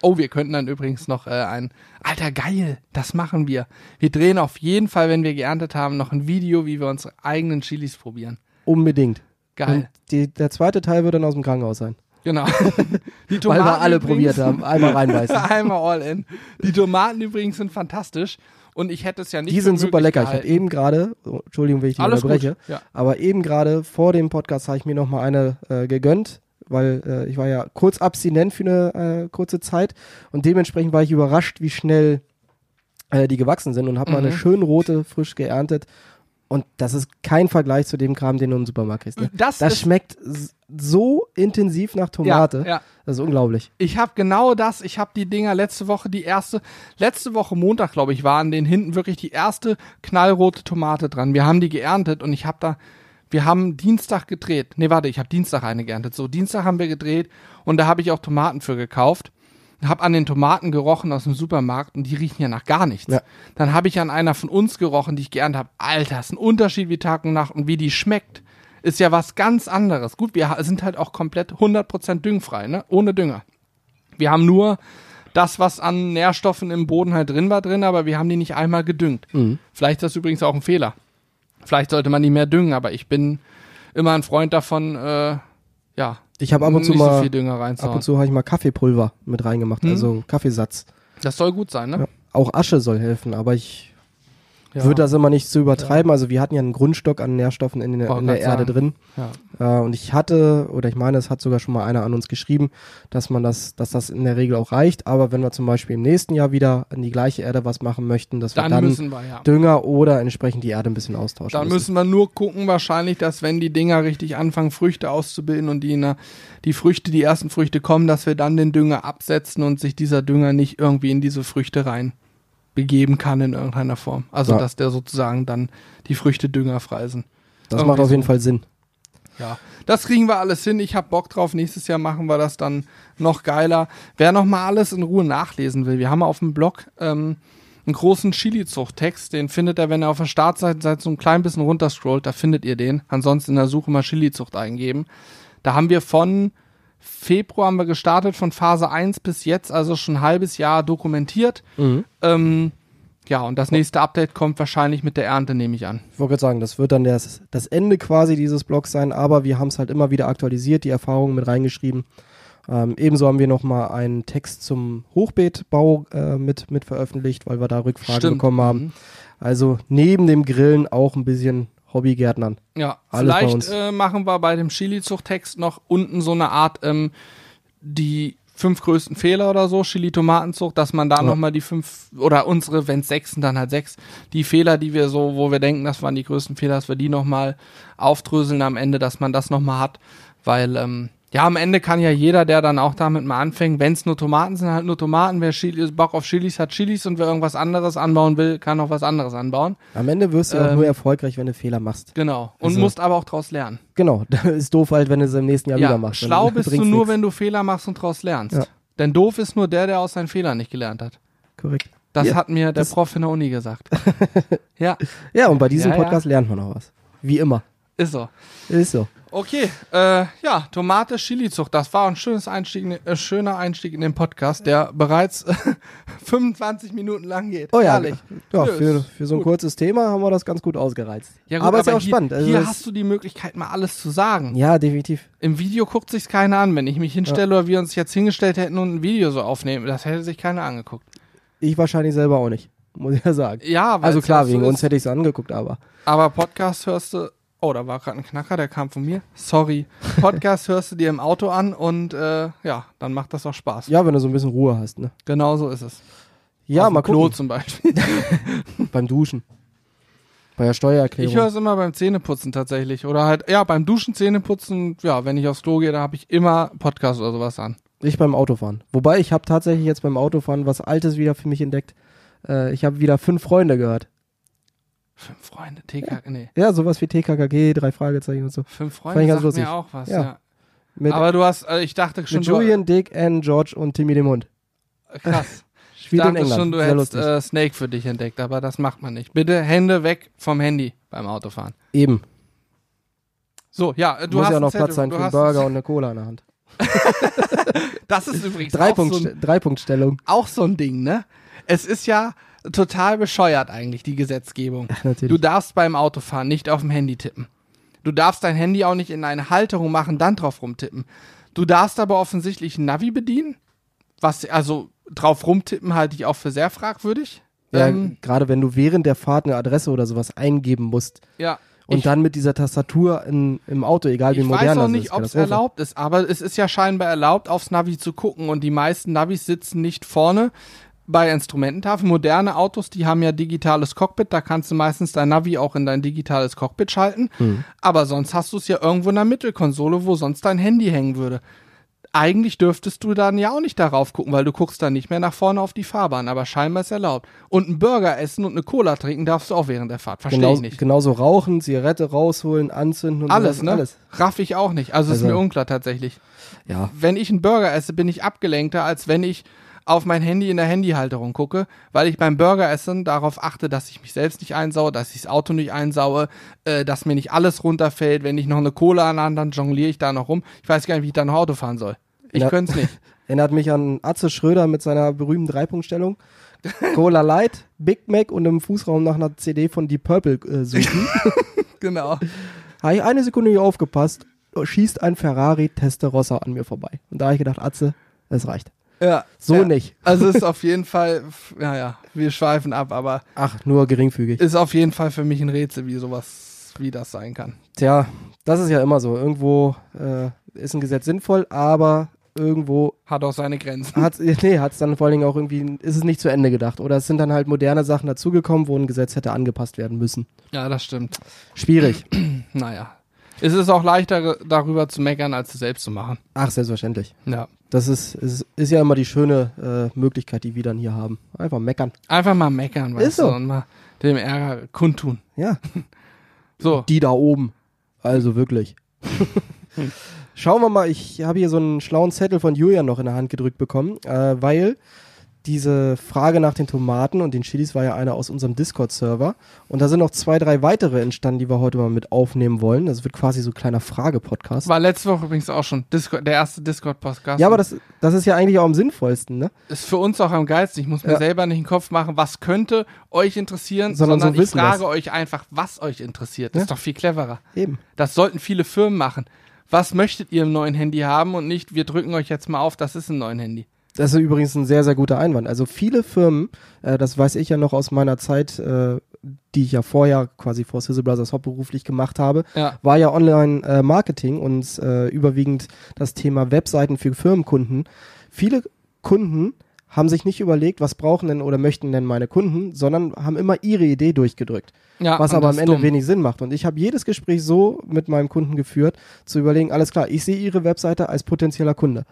Oh, wir könnten dann übrigens noch äh, ein. Alter, geil, das machen wir. Wir drehen auf jeden Fall, wenn wir geerntet haben, noch ein Video, wie wir unsere eigenen Chilis probieren. Unbedingt. Geil. Die, der zweite Teil wird dann aus dem Krankenhaus sein. Genau. Die Weil wir alle übrigens- probiert haben. Einmal reinbeißen. Einmal all in. Die Tomaten übrigens sind fantastisch. Und ich hätte es ja nicht Die sind super lecker. Ich habe gehalten. eben gerade, oh, Entschuldigung, wenn ich die Alles unterbreche. Ja. aber eben gerade vor dem Podcast habe ich mir noch mal eine äh, gegönnt, weil äh, ich war ja kurz abstinent für eine äh, kurze Zeit und dementsprechend war ich überrascht, wie schnell äh, die gewachsen sind und habe mal Mhm. eine schön rote, frisch geerntet. Und das ist kein Vergleich zu dem Kram, den du im Supermarkt kriegst. Ne? Das, Das schmeckt so intensiv nach Tomate. Ja, ja. Das ist unglaublich. Ich habe genau das. Ich habe die Dinger letzte Woche, die erste, letzte Woche Montag, glaube ich, war an den hinten wirklich die erste knallrote Tomate dran. Wir haben die geerntet und ich habe da, wir haben Dienstag gedreht. Nee, warte, ich habe Dienstag eine geerntet. So, Dienstag haben wir gedreht und da habe ich auch Tomaten für gekauft. Hab an den Tomaten gerochen aus dem Supermarkt und die riechen ja nach gar nichts. Ja. Dann habe ich an einer von uns gerochen, die ich geerntet habe. Alter, ist ein Unterschied wie Tag und Nacht und wie die schmeckt. ist ja was ganz anderes. Gut, wir sind halt auch komplett 100% düngfrei, ne? Ohne Dünger. Wir haben nur das, was an Nährstoffen im Boden halt drin war, drin, aber wir haben die nicht einmal gedüngt. Mhm. Vielleicht ist das übrigens auch ein Fehler. Vielleicht sollte man die mehr düngen, aber ich bin immer ein Freund davon, äh, ja, Ich habe ab und zu nicht so mal, viel Dünger ab und zu habe ich mal Kaffeepulver mit reingemacht, Mhm. also Kaffeesatz. Das soll gut sein, ne? Ja. Auch Asche soll helfen, aber ich Ja. würde das immer nicht zu übertreiben. Also wir hatten ja einen Grundstock an Nährstoffen in, der- in der Erde drin. Ja. Äh, und ich hatte, oder ich meine, es hat sogar schon mal einer an uns geschrieben, dass man das, dass das in der Regel auch reicht. Aber wenn wir zum Beispiel im nächsten Jahr wieder an die gleiche Erde was machen möchten, dass wir Dann, dann müssen wir, ja. Dünger oder entsprechend die Erde ein bisschen austauschen Dann müssen. müssen wir nur gucken, wahrscheinlich, dass wenn die Dinger richtig anfangen, Früchte auszubilden und die, ne, die Früchte, die ersten Früchte kommen, dass wir dann den Dünger absetzen und sich dieser Dünger nicht irgendwie in diese Früchte rein begeben kann in irgendeiner Form. Also, Ja. dass der sozusagen dann die Früchte düngerfrei sind. Das irgendwie macht auf jeden so. Fall Sinn. Ja, das kriegen wir alles hin. Ich hab Bock drauf. Nächstes Jahr machen wir das dann noch geiler. Wer noch mal alles in Ruhe nachlesen will, wir haben auf dem Blog ähm, einen großen Chili-Zucht-Text. Den findet ihr, wenn ihr auf der Startseite so ein klein bisschen runterscrollt, da findet ihr den. Ansonsten in der Suche mal Chili-Zucht eingeben. Da haben wir von Februar haben wir gestartet, von Phase 1 bis jetzt, also schon ein halbes Jahr dokumentiert. Ähm, ja, und das nächste Update kommt wahrscheinlich mit der Ernte, nehme ich an. Ich wollte gerade sagen, das wird dann das, das Ende quasi dieses Blogs sein, aber wir haben es halt immer wieder aktualisiert, die Erfahrungen mit reingeschrieben. Ähm, ebenso haben wir nochmal einen Text zum Hochbeetbau äh, mit, mit veröffentlicht, weil wir da Rückfragen bekommen haben. Mhm. Also neben dem Grillen auch ein bisschen Hobbygärtnern. Ja, Alles vielleicht äh, machen wir bei dem Chili-Zuchttext noch unten so eine Art, ähm, die fünf größten Fehler oder so, Chili-Tomatenzucht, dass man da Ja. nochmal die fünf, oder unsere, wenn es sechs sind, dann halt sechs, die Fehler, die wir so, wo wir denken, das waren die größten Fehler, dass wir die nochmal aufdröseln am Ende, dass man das nochmal hat, weil, ähm, ja, am Ende kann ja jeder, der dann auch damit mal anfängt, wenn es nur Tomaten sind, halt nur Tomaten. Wer Chili, Bock auf Chilis hat Chilis und wer irgendwas anderes anbauen will, kann auch was anderes anbauen. Am Ende wirst du auch Ähm, nur erfolgreich, wenn du Fehler machst. Genau. Und Also- musst aber auch draus lernen. Genau, ist doof halt, wenn du es im nächsten Jahr Ja, wieder machst. Schlau bist du nur, nix. wenn du Fehler machst und daraus lernst. Ja. Denn doof ist nur der, der aus seinen Fehlern nicht gelernt hat. Korrekt. Das Ja, hat mir der Prof in der Uni gesagt. ja, Ja, und bei diesem. Podcast lernt man noch was. Wie immer. ist so. Ist so. Okay, äh, ja, Tomate Chilizucht, das war ein schönes Einstieg, in- äh, schöner Einstieg in den Podcast, der bereits 25 Minuten lang geht. Oh ja, Herrlich. ja, Ja, für, für so ein gut. kurzes Thema haben wir das ganz gut ausgereizt. Ja, gut, aber ist ja auch hier, spannend. Also hier hast du die Möglichkeit, mal alles zu sagen. ja, definitiv. Im Video guckt sich's keiner an. Wenn ich mich hinstelle oder wir uns jetzt hingestellt hätten und ein Video so aufnehmen, das hätte sich keiner angeguckt. Ich wahrscheinlich selber auch nicht, muss ich ja sagen. Ja, weil Also es klar, ja so wegen uns hätte ich es angeguckt, aber Aber Podcast hörst du. Oh, da war gerade ein Knacker, der kam von mir. Sorry. Podcast hörst du dir im Auto an und äh, ja, dann macht das auch Spaß. ja, wenn du so ein bisschen Ruhe hast, ne? Genau so ist es. Ja, Auf mal Klo gucken. zum Beispiel. Beim Duschen. Bei der Steuererklärung. Ich höre es immer beim Zähneputzen tatsächlich. Oder halt, ja, beim Duschen, Zähneputzen, ja, wenn ich aufs Klo gehe, da habe ich immer Podcast oder sowas an. Ich beim Autofahren. Wobei, ich habe tatsächlich jetzt beim Autofahren was Altes wieder für mich entdeckt. Äh, ich habe wieder fünf Freunde gehört. Fünf Freunde, TK, nee. Ja, sowas wie TKKG, drei Fragezeichen und so. Fünf Freunde sagt lustig. mir auch was, Ja. ja. Mit, Aber du hast, äh, ich dachte schon, mit Julian, Dick, Anne, George und Timmy dem Hund. du, krass. Ich dachte England. schon, du Sehr hättest äh, Snake für dich entdeckt, aber das macht man nicht. Bitte Hände weg vom Handy beim Autofahren. Eben. So, ja, äh, du Muss hast ja noch Zettel, Platz sein für einen Burger und eine Cola in der Hand. Das ist übrigens Drei auch, so Punkt, ein, Dreipunktstellung. auch so ein Ding, ne? Es ist ja total bescheuert eigentlich, die Gesetzgebung. Ach, natürlich. Du darfst beim Autofahren nicht auf dem Handy tippen. Du darfst dein Handy auch nicht in eine Halterung machen, dann drauf rumtippen. Du darfst aber offensichtlich ein Navi bedienen. Was, also drauf rumtippen halte ich auch für sehr fragwürdig. ja, ähm, gerade wenn du während der Fahrt eine Adresse oder sowas eingeben musst ja. und ich, dann mit dieser Tastatur in, im Auto, egal wie ich modern weiß auch das nicht, ist. ob es erlaubt ist, aber es ist ja scheinbar erlaubt, aufs Navi zu gucken und die meisten Navis sitzen nicht vorne bei Instrumententafeln. Moderne Autos, die haben ja digitales Cockpit, da kannst du meistens dein Navi auch in dein digitales Cockpit schalten, Hm. aber sonst hast du es ja irgendwo in der Mittelkonsole, wo sonst dein Handy hängen würde. Eigentlich dürftest du dann ja auch nicht darauf gucken, weil du guckst dann nicht mehr nach vorne auf die Fahrbahn, aber scheinbar ist erlaubt. Und einen Burger essen und eine Cola trinken darfst du auch während der Fahrt, verstehe Genau, ich nicht. genauso rauchen, Zigarette rausholen, anzünden und Alles, sowas, ne? Alles. Raff ich auch nicht. Also, ist Also- mir unklar tatsächlich. Ja. Wenn ich einen Burger esse, bin ich abgelenkter, als wenn ich auf mein Handy in der Handyhalterung gucke, weil ich beim Burgeressen darauf achte, dass ich mich selbst nicht einsaue, dass ich das Auto nicht einsaue, äh, dass mir nicht alles runterfällt. Wenn ich noch eine Cola an der Hand, dann jongliere ich da noch rum. Ich weiß gar nicht, wie ich da noch Auto fahren soll. Ich könnte es nicht. Erinnert mich an Atze Schröder mit seiner berühmten Dreipunktstellung. Cola Light, Big Mac und im Fußraum nach einer CD von Deep Purple äh, suchen. genau. Habe ich eine Sekunde nicht aufgepasst, schießt ein Ferrari Testarossa an mir vorbei. Und da habe ich gedacht, Atze, es reicht. Ja. So ja. nicht. Also ist auf jeden Fall, ja, ja, wir schweifen ab, aber Ach, nur geringfügig. ist auf jeden Fall für mich ein Rätsel, wie sowas, wie das sein kann. Tja, das ist ja immer so. Irgendwo äh, ist ein Gesetz sinnvoll, aber irgendwo Hat auch seine Grenzen. hat nee, hat's dann vor allen Dingen auch irgendwie, ist es nicht zu Ende gedacht. Oder es sind dann halt moderne Sachen dazugekommen, wo ein Gesetz hätte angepasst werden müssen. Ja, das stimmt. Schwierig. Naja. Es ist auch leichter, darüber zu meckern, als es selbst zu machen. Ach, selbstverständlich. Ja. Das ist, ist, ist ja immer die schöne äh, Möglichkeit, die wir dann hier haben. Einfach meckern. Einfach mal meckern, weißt Ist so. du, und mal dem Ärger kundtun. Ja. So. Die da oben. Also wirklich. Schauen wir mal, ich habe hier so einen schlauen Zettel von Julian noch in der Hand gedrückt bekommen, äh, weil diese Frage nach den Tomaten und den Chilis war ja eine aus unserem Discord-Server. Und da sind noch zwei, drei weitere entstanden, die wir heute mal mit aufnehmen wollen. Das wird quasi so ein kleiner Frage-Podcast. War letzte Woche übrigens auch schon Discord, der erste Discord-Podcast. Ja, aber das, das ist ja eigentlich auch am sinnvollsten, ne? ist für uns auch am geilsten. Ich muss mir Ja. selber nicht den Kopf machen, was könnte euch interessieren, Sondern sondern, so ich frage das. euch einfach, was euch interessiert. Das Ja. ist doch viel cleverer. Eben. Das sollten viele Firmen machen. Was möchtet ihr im neuen Handy haben und nicht, wir drücken euch jetzt mal auf, das ist ein neues Handy. Das ist übrigens ein sehr, sehr guter Einwand. Also viele Firmen, äh, das weiß ich ja noch aus meiner Zeit, äh, die ich ja vorher quasi vor Sizzle Brothers hauptberuflich gemacht habe, Ja. war ja Online-Marketing und äh, überwiegend das Thema Webseiten für Firmenkunden. Viele Kunden haben sich nicht überlegt, was brauchen denn oder möchten denn meine Kunden, sondern haben immer ihre Idee durchgedrückt, ja was aber am Ende dumm. wenig Sinn macht. Und ich habe jedes Gespräch so mit meinem Kunden geführt, zu überlegen, alles klar, ich sehe ihre Webseite als potenzieller Kunde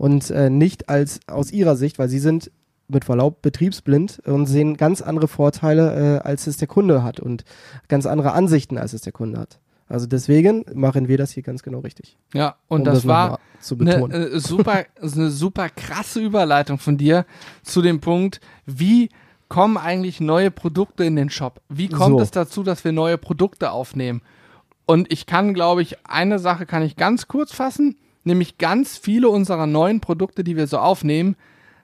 und äh, nicht als aus ihrer Sicht, weil sie sind mit Verlaub betriebsblind und sehen ganz andere Vorteile, äh, als es der Kunde hat und ganz andere Ansichten, als es der Kunde hat. Also deswegen machen wir das hier ganz genau richtig. Ja, und um das, war nochmal zu eine betonen. äh, super, eine super krasse Überleitung von dir zu dem Punkt, wie kommen eigentlich neue Produkte in den Shop? Wie kommt So. es dazu, dass wir neue Produkte aufnehmen? Und ich kann, glaube ich, eine Sache kann ich ganz kurz fassen, nämlich ganz viele unserer neuen Produkte, die wir so aufnehmen,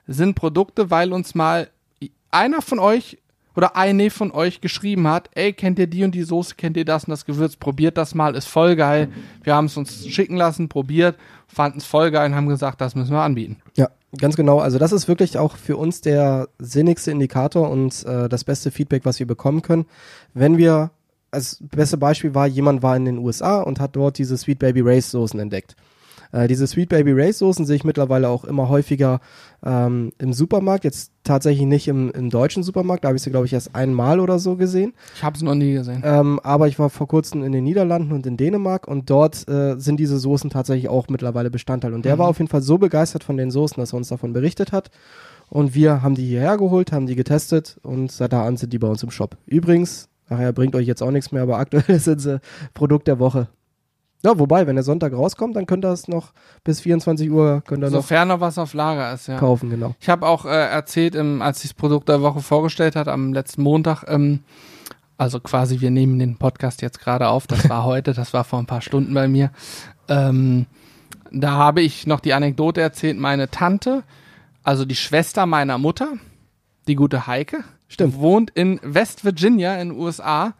sind Produkte, weil uns mal einer von euch oder eine von euch geschrieben hat, ey, kennt ihr die und die Soße, kennt ihr das und das Gewürz, probiert das mal, ist voll geil. Wir haben es uns schicken lassen, probiert, fanden es voll geil und haben gesagt, das müssen wir anbieten. Ja, ganz genau. Also das ist wirklich auch für uns der sinnigste Indikator und äh, das beste Feedback, was wir bekommen können. Wenn wir, als beste Beispiel war, jemand war in den USA und hat dort diese Sweet Baby Race Soßen entdeckt. Äh, diese Sweet Baby Race Soßen sehe ich mittlerweile auch immer häufiger ähm, im Supermarkt. Jetzt tatsächlich nicht im, im deutschen Supermarkt, da habe ich sie, glaube ich, erst einmal oder so gesehen. Ich habe es noch nie gesehen. Ähm, aber ich war vor kurzem in den Niederlanden und in Dänemark und dort äh, sind diese Soßen tatsächlich auch mittlerweile Bestandteil. Und der Mhm. war auf jeden Fall so begeistert von den Soßen, dass er uns davon berichtet hat. Und wir haben die hierher geholt, haben die getestet und seit da an sind die bei uns im Shop. Übrigens, nachher bringt euch jetzt auch nichts mehr, aber aktuell sind sie Produkt der Woche. Ja, wobei, wenn der Sonntag rauskommt, dann könnt ihr es noch bis 24 Uhr könnt ihr noch Sofern noch was auf Lager ist, ja. kaufen, genau. Ich habe auch äh, erzählt, ähm, als ich das Produkt der Woche vorgestellt hat, am letzten Montag, ähm, also quasi, wir nehmen den Podcast jetzt gerade auf, das war heute, das war vor ein paar Stunden bei mir. Ähm, da habe ich noch die Anekdote erzählt, meine Tante, also die Schwester meiner Mutter, die gute Heike, Stimmt. wohnt in West Virginia in den USA.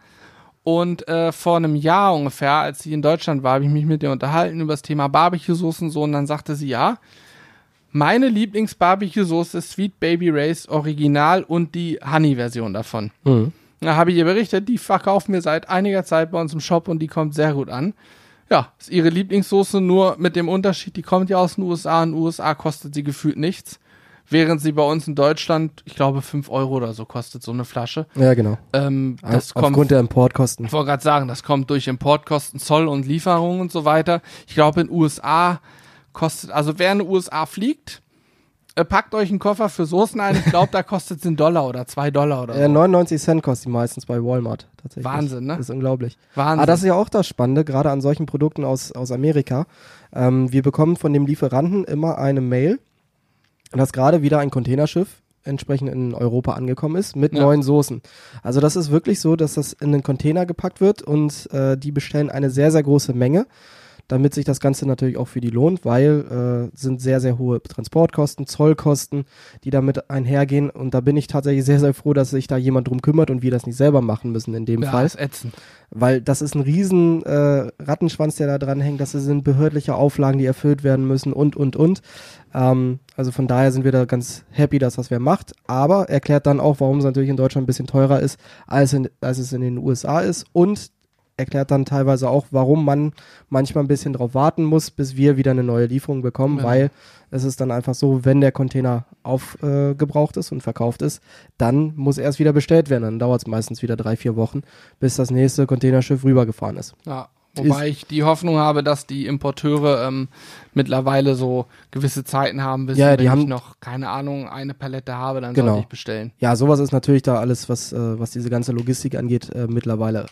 Und äh, vor einem Jahr ungefähr, als sie in Deutschland war, habe ich mich mit ihr unterhalten über das Thema Barbecue-Soßen und so. Und dann sagte sie, ja, meine Lieblings-Barbecue-Soße ist Sweet Baby Race Original und die Honey-Version davon. Mhm. Da habe ich ihr berichtet, die verkaufen wir seit einiger Zeit bei uns im Shop und die kommt sehr gut an. Ja, ist ihre Lieblingssoße, nur mit dem Unterschied, die kommt ja aus den USA. In den USA kostet sie gefühlt nichts. Während sie bei uns in Deutschland, ich glaube, 5 Euro oder so kostet so eine Flasche. Ja, genau. Ähm, das Aufgrund kommt der Importkosten. ich wollte gerade sagen, das kommt durch Importkosten, Zoll und Lieferungen und so weiter. Ich glaube, in USA kostet, also wer in die USA fliegt, äh, packt euch einen Koffer für Soßen ein. Ich glaube, da kostet es einen Dollar oder zwei Dollar oder so. Äh, 99 Cent kostet die meistens bei Walmart tatsächlich. Wahnsinn, ne? Das ist unglaublich. Wahnsinn. Aber das ist ja auch das Spannende, gerade an solchen Produkten aus, aus Amerika. Ähm, wir bekommen von dem Lieferanten immer eine Mail dass gerade wieder ein Containerschiff entsprechend in Europa angekommen ist mit Ja. neuen Soßen. Also das ist wirklich so, dass das in den Container gepackt wird und äh, die bestellen eine sehr, sehr große Menge, damit sich das Ganze natürlich auch für die lohnt, weil äh, sind sehr, sehr hohe Transportkosten, Zollkosten, die damit einhergehen und da bin ich tatsächlich sehr, sehr froh, dass sich da jemand drum kümmert und wir das nicht selber machen müssen in dem Ja, Fall. ist ätzend. Weil das ist ein riesen äh, Rattenschwanz, der da dran hängt. Das sind behördliche Auflagen, die erfüllt werden müssen und, und, und. Ähm, also von daher sind wir da ganz happy, dass das wer macht. Aber erklärt dann auch, warum es natürlich in Deutschland ein bisschen teurer ist, als, in, als es in den USA ist. Und erklärt dann teilweise auch, warum man manchmal ein bisschen drauf warten muss, bis wir wieder eine neue Lieferung bekommen, Genau. weil es ist dann einfach so, wenn der Container aufgebraucht äh, ist und verkauft ist, dann muss erst wieder bestellt werden. Dann dauert es meistens wieder drei, vier Wochen, bis das nächste Containerschiff rübergefahren ist. Ja. Wobei ich die Hoffnung habe, dass die Importeure ähm, mittlerweile so gewisse Zeiten haben, bis Ja, wenn ich noch, keine Ahnung, eine Palette habe, dann Genau. sollte ich bestellen. Ja, sowas ist natürlich da alles, was, äh, was diese ganze Logistik angeht, äh, mittlerweile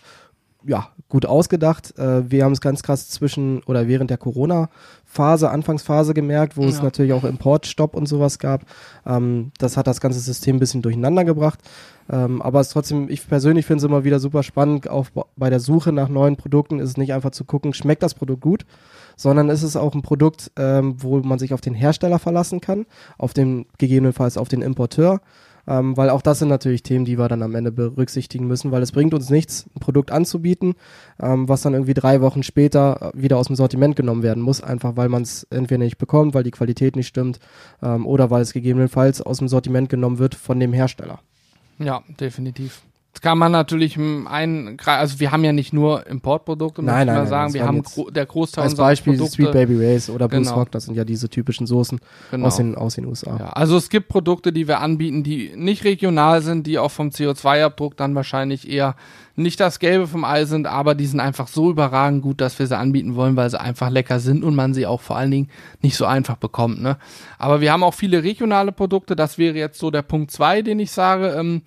ja, gut ausgedacht. Äh, wir haben es ganz krass zwischen oder während der Corona-Phase, Anfangsphase gemerkt, wo es Ja. natürlich auch Importstopp und sowas gab. Ähm, das hat das ganze System ein bisschen durcheinander gebracht. Ähm, aber es trotzdem, ich persönlich finde es immer wieder super spannend. Auch bei der Suche nach neuen Produkten ist es nicht einfach zu gucken, schmeckt das Produkt gut, sondern ist es auch ein Produkt, ähm, wo man sich auf den Hersteller verlassen kann, auf den gegebenenfalls auf den Importeur. Ähm, weil auch das sind natürlich Themen, die wir dann am Ende berücksichtigen müssen, weil es bringt uns nichts, ein Produkt anzubieten, ähm, was dann irgendwie drei Wochen später äh, wieder aus dem Sortiment genommen werden muss, einfach weil man es entweder nicht bekommt, weil die Qualität nicht stimmt ähm, oder weil es gegebenenfalls aus dem Sortiment genommen wird von dem Hersteller. Ja, definitiv. Kann man natürlich einen, also wir haben ja nicht nur Importprodukte, muss Nein, ich nein, mal nein, sagen. das Wir haben gro der Großteil Als unserer Beispiel Produkte. Sweet Baby Race oder Bruce Genau. Rock, das sind ja diese typischen Soßen genau. aus, den, aus den USA. Ja, also es gibt Produkte, die wir anbieten, die nicht regional sind, die auch vom CO2-Abdruck dann wahrscheinlich eher nicht das Gelbe vom Ei sind, aber die sind einfach so überragend gut, dass wir sie anbieten wollen, weil sie einfach lecker sind und man sie auch vor allen Dingen nicht so einfach bekommt. Ne? Aber wir haben auch viele regionale Produkte, das wäre jetzt so der Punkt zwei, den ich sage. Ähm,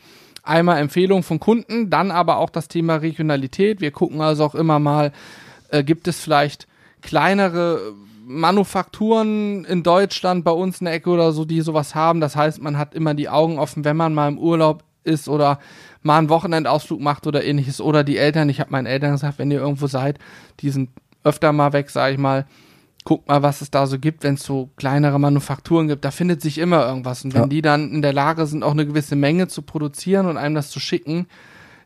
einmal Empfehlung von Kunden, dann aber auch das Thema Regionalität. Wir gucken also auch immer mal, äh, gibt es vielleicht kleinere Manufakturen in Deutschland bei uns in der Ecke oder so, die sowas haben. Das heißt, man hat immer die Augen offen, wenn man mal im Urlaub ist oder mal einen Wochenendausflug macht oder ähnliches. Oder die Eltern, ich habe meinen Eltern gesagt, wenn ihr irgendwo seid, die sind öfter mal weg, sage ich mal, guckt mal, was es da so gibt, wenn es so kleinere Manufakturen gibt. Da findet sich immer irgendwas. Und wenn Ja. die dann in der Lage sind, auch eine gewisse Menge zu produzieren und einem das zu schicken,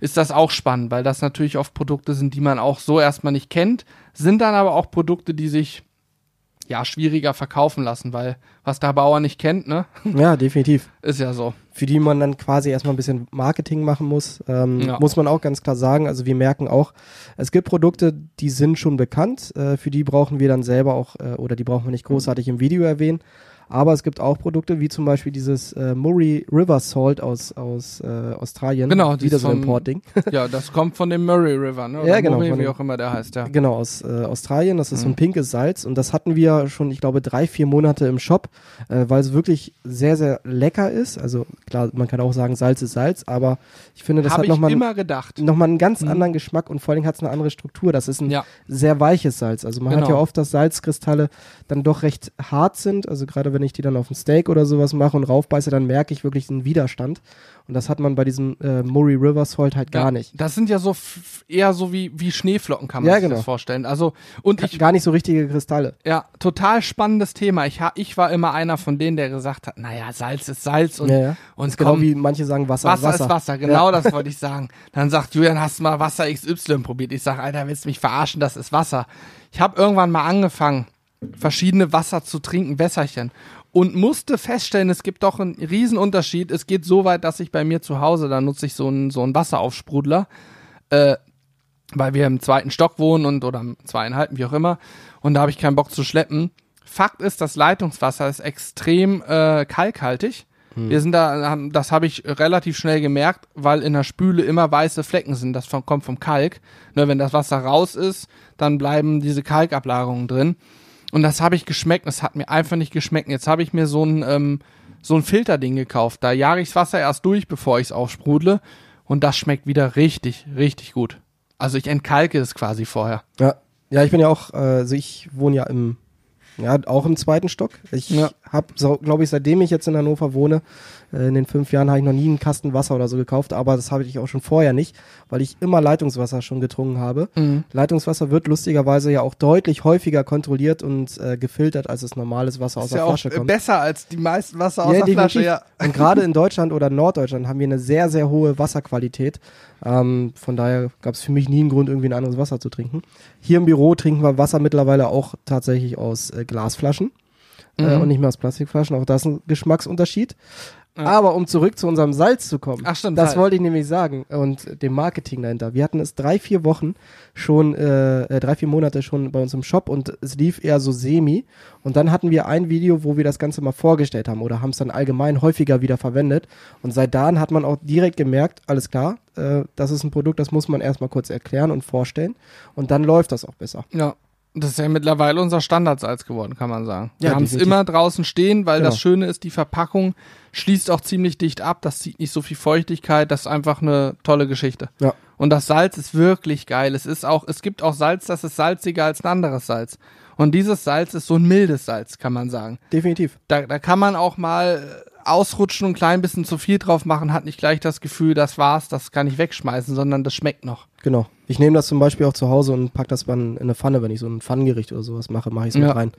ist das auch spannend, weil das natürlich oft Produkte sind, die man auch so erstmal nicht kennt, sind dann aber auch Produkte, die sich ja schwieriger verkaufen lassen, weil was der Bauer nicht kennt, ne, Ja, definitiv. ist ja so. Für die man dann quasi erstmal ein bisschen Marketing machen muss, ähm, Ja. muss man auch ganz klar sagen. Also wir merken auch, es gibt Produkte, die sind schon bekannt, äh, für die brauchen wir dann selber auch, äh, oder die brauchen wir nicht großartig im Video erwähnen. Aber es gibt auch Produkte, wie zum Beispiel dieses äh, Murray River Salt aus, aus äh, Australien. Genau, wieder so ein Importding. Ja, das kommt von dem Murray River, ne? Oder Ja, genau, Murray, wie auch immer der heißt, ja. Genau, aus äh, Australien. Das ist so Mhm. ein pinkes Salz und das hatten wir schon, ich glaube, drei, vier Monate im Shop, äh, weil es wirklich sehr, sehr lecker ist. Also klar, man kann auch sagen, Salz ist Salz, aber ich finde, das Habe hat nochmal immer gedacht. nochmal einen ganz Mhm. anderen Geschmack und vor allem hat es eine andere Struktur. Das ist ein Ja, sehr weiches Salz. Also man hat Genau. ja oft, dass Salzkristalle dann doch recht hart sind. Also gerade wenn ich die dann auf ein Steak oder sowas mache und raufbeiße, dann merke ich wirklich einen Widerstand. Und das hat man bei diesem äh, Murray River Salt halt gar ja. nicht. Das sind ja so eher so wie, wie Schneeflocken, kann man Ja, sich genau. das vorstellen. Also, und ich, Gar nicht so richtige Kristalle. ja, total spannendes Thema. Ich, ich war immer einer von denen, der gesagt hat, naja, Salz ist Salz und, ja, und ist genau komm, wie manche sagen Wasser, Wasser, Wasser. ist Wasser, genau das wollte ich sagen. Dann sagt Julian, hast du mal Wasser XY probiert? Ich sag, Alter, willst du mich verarschen? Das ist Wasser. Ich habe irgendwann mal angefangen, verschiedene Wasser zu trinken, Wässerchen. Und musste feststellen, es gibt doch einen Riesenunterschied. Es geht so weit, dass ich bei mir zu Hause, da nutze ich so einen, so einen Wasseraufsprudler, äh, weil wir im zweiten Stock wohnen und oder im zweieinhalben, wie auch immer. Und da habe ich keinen Bock zu schleppen. Fakt ist, das Leitungswasser ist extrem äh, kalkhaltig. Wir sind da, das habe ich relativ schnell gemerkt, weil in der Spüle immer weiße Flecken sind. Das von, kommt vom Kalk. Ne, wenn das Wasser raus ist, dann bleiben diese Kalkablagerungen drin. Und das habe ich geschmeckt. Das hat mir einfach nicht geschmeckt. Jetzt habe ich mir so ein ähm, so ein Filterding gekauft. Da jage ich das Wasser erst durch, bevor ich es aufsprudle. Und das schmeckt wieder richtig, richtig gut. Also ich entkalke es quasi vorher. Ja. ja, ich bin ja auch, äh, also ich wohne ja im Ja, auch im zweiten Stock. Ich Ja. habe, so, glaube ich, seitdem ich jetzt in Hannover wohne, in den fünf Jahren habe ich noch nie einen Kasten Wasser oder so gekauft, aber das habe ich auch schon vorher nicht, weil ich immer Leitungswasser schon getrunken habe. Mhm. Leitungswasser wird lustigerweise ja auch deutlich häufiger kontrolliert und äh, gefiltert, als es normales Wasser aus Ist der ja auch Flasche äh, kommt. besser als die meisten Wasser aus Ja, der Flasche, ja. Und gerade in Deutschland oder Norddeutschland haben wir eine sehr, sehr hohe Wasserqualität. Ähm, von daher gab es für mich nie einen Grund, irgendwie ein anderes Wasser zu trinken. Hier im Büro trinken wir Wasser mittlerweile auch tatsächlich aus äh, Glasflaschen äh, Mhm. und nicht mehr aus Plastikflaschen. Auch das ist ein Geschmacksunterschied. Ja. Aber um zurück zu unserem Salz zu kommen, Ach stimmt, das Salz. wollte ich nämlich sagen und dem Marketing dahinter. Wir hatten es drei, vier Wochen schon, äh, äh, drei, vier Monate schon bei uns im Shop und es lief eher so semi. Und dann hatten wir ein Video, wo wir das Ganze mal vorgestellt haben oder haben es dann allgemein häufiger wieder verwendet. Und seit dann hat man auch direkt gemerkt, alles klar, äh, das ist ein Produkt, das muss man erstmal kurz erklären und vorstellen. Und dann läuft das auch besser. Ja. Das ist ja mittlerweile unser Standardsalz geworden, kann man sagen. Ja, Wir haben es immer draußen stehen, weil Genau. das Schöne ist, die Verpackung schließt auch ziemlich dicht ab. Das zieht nicht so viel Feuchtigkeit. Das ist einfach eine tolle Geschichte. Ja. Und das Salz ist wirklich geil. Es ist auch, es gibt auch Salz, das ist salziger als ein anderes Salz. Und dieses Salz ist so ein mildes Salz, kann man sagen. Definitiv. Da, da kann man auch mal ausrutschen und ein klein bisschen zu viel drauf machen, hat nicht gleich das Gefühl, das war's, das kann ich wegschmeißen, sondern das schmeckt noch. Genau. Ich nehme das zum Beispiel auch zu Hause und pack das dann in eine Pfanne, wenn ich so ein Pfannengericht oder sowas mache, mache ich es Ja. mit rein.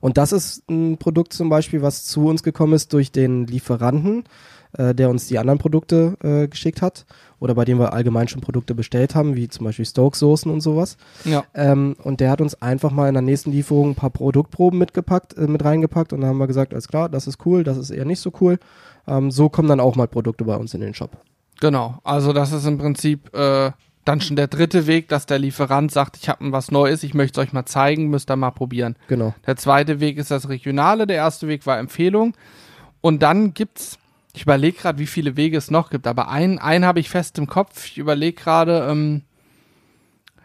Und das ist ein Produkt zum Beispiel, was zu uns gekommen ist durch den Lieferanten, äh, der uns die anderen Produkte äh, geschickt hat oder bei dem wir allgemein schon Produkte bestellt haben, wie zum Beispiel Stoke-Soßen und sowas. Ja. Ähm, und der hat uns einfach mal in der nächsten Lieferung ein paar Produktproben mitgepackt, äh, mit reingepackt und dann haben wir gesagt, alles klar, das ist cool, das ist eher nicht so cool. Ähm, so kommen dann auch mal Produkte bei uns in den Shop. Genau, also das ist im Prinzip äh, dann schon der dritte Weg, dass der Lieferant sagt, ich habe was Neues, ich möchte es euch mal zeigen, müsst ihr mal probieren. Genau. Der zweite Weg ist das Regionale, der erste Weg war Empfehlung. Und dann gibt's, ich überlege gerade, wie viele Wege es noch gibt, aber einen, einen habe ich fest im Kopf. Ich überlege gerade, ähm,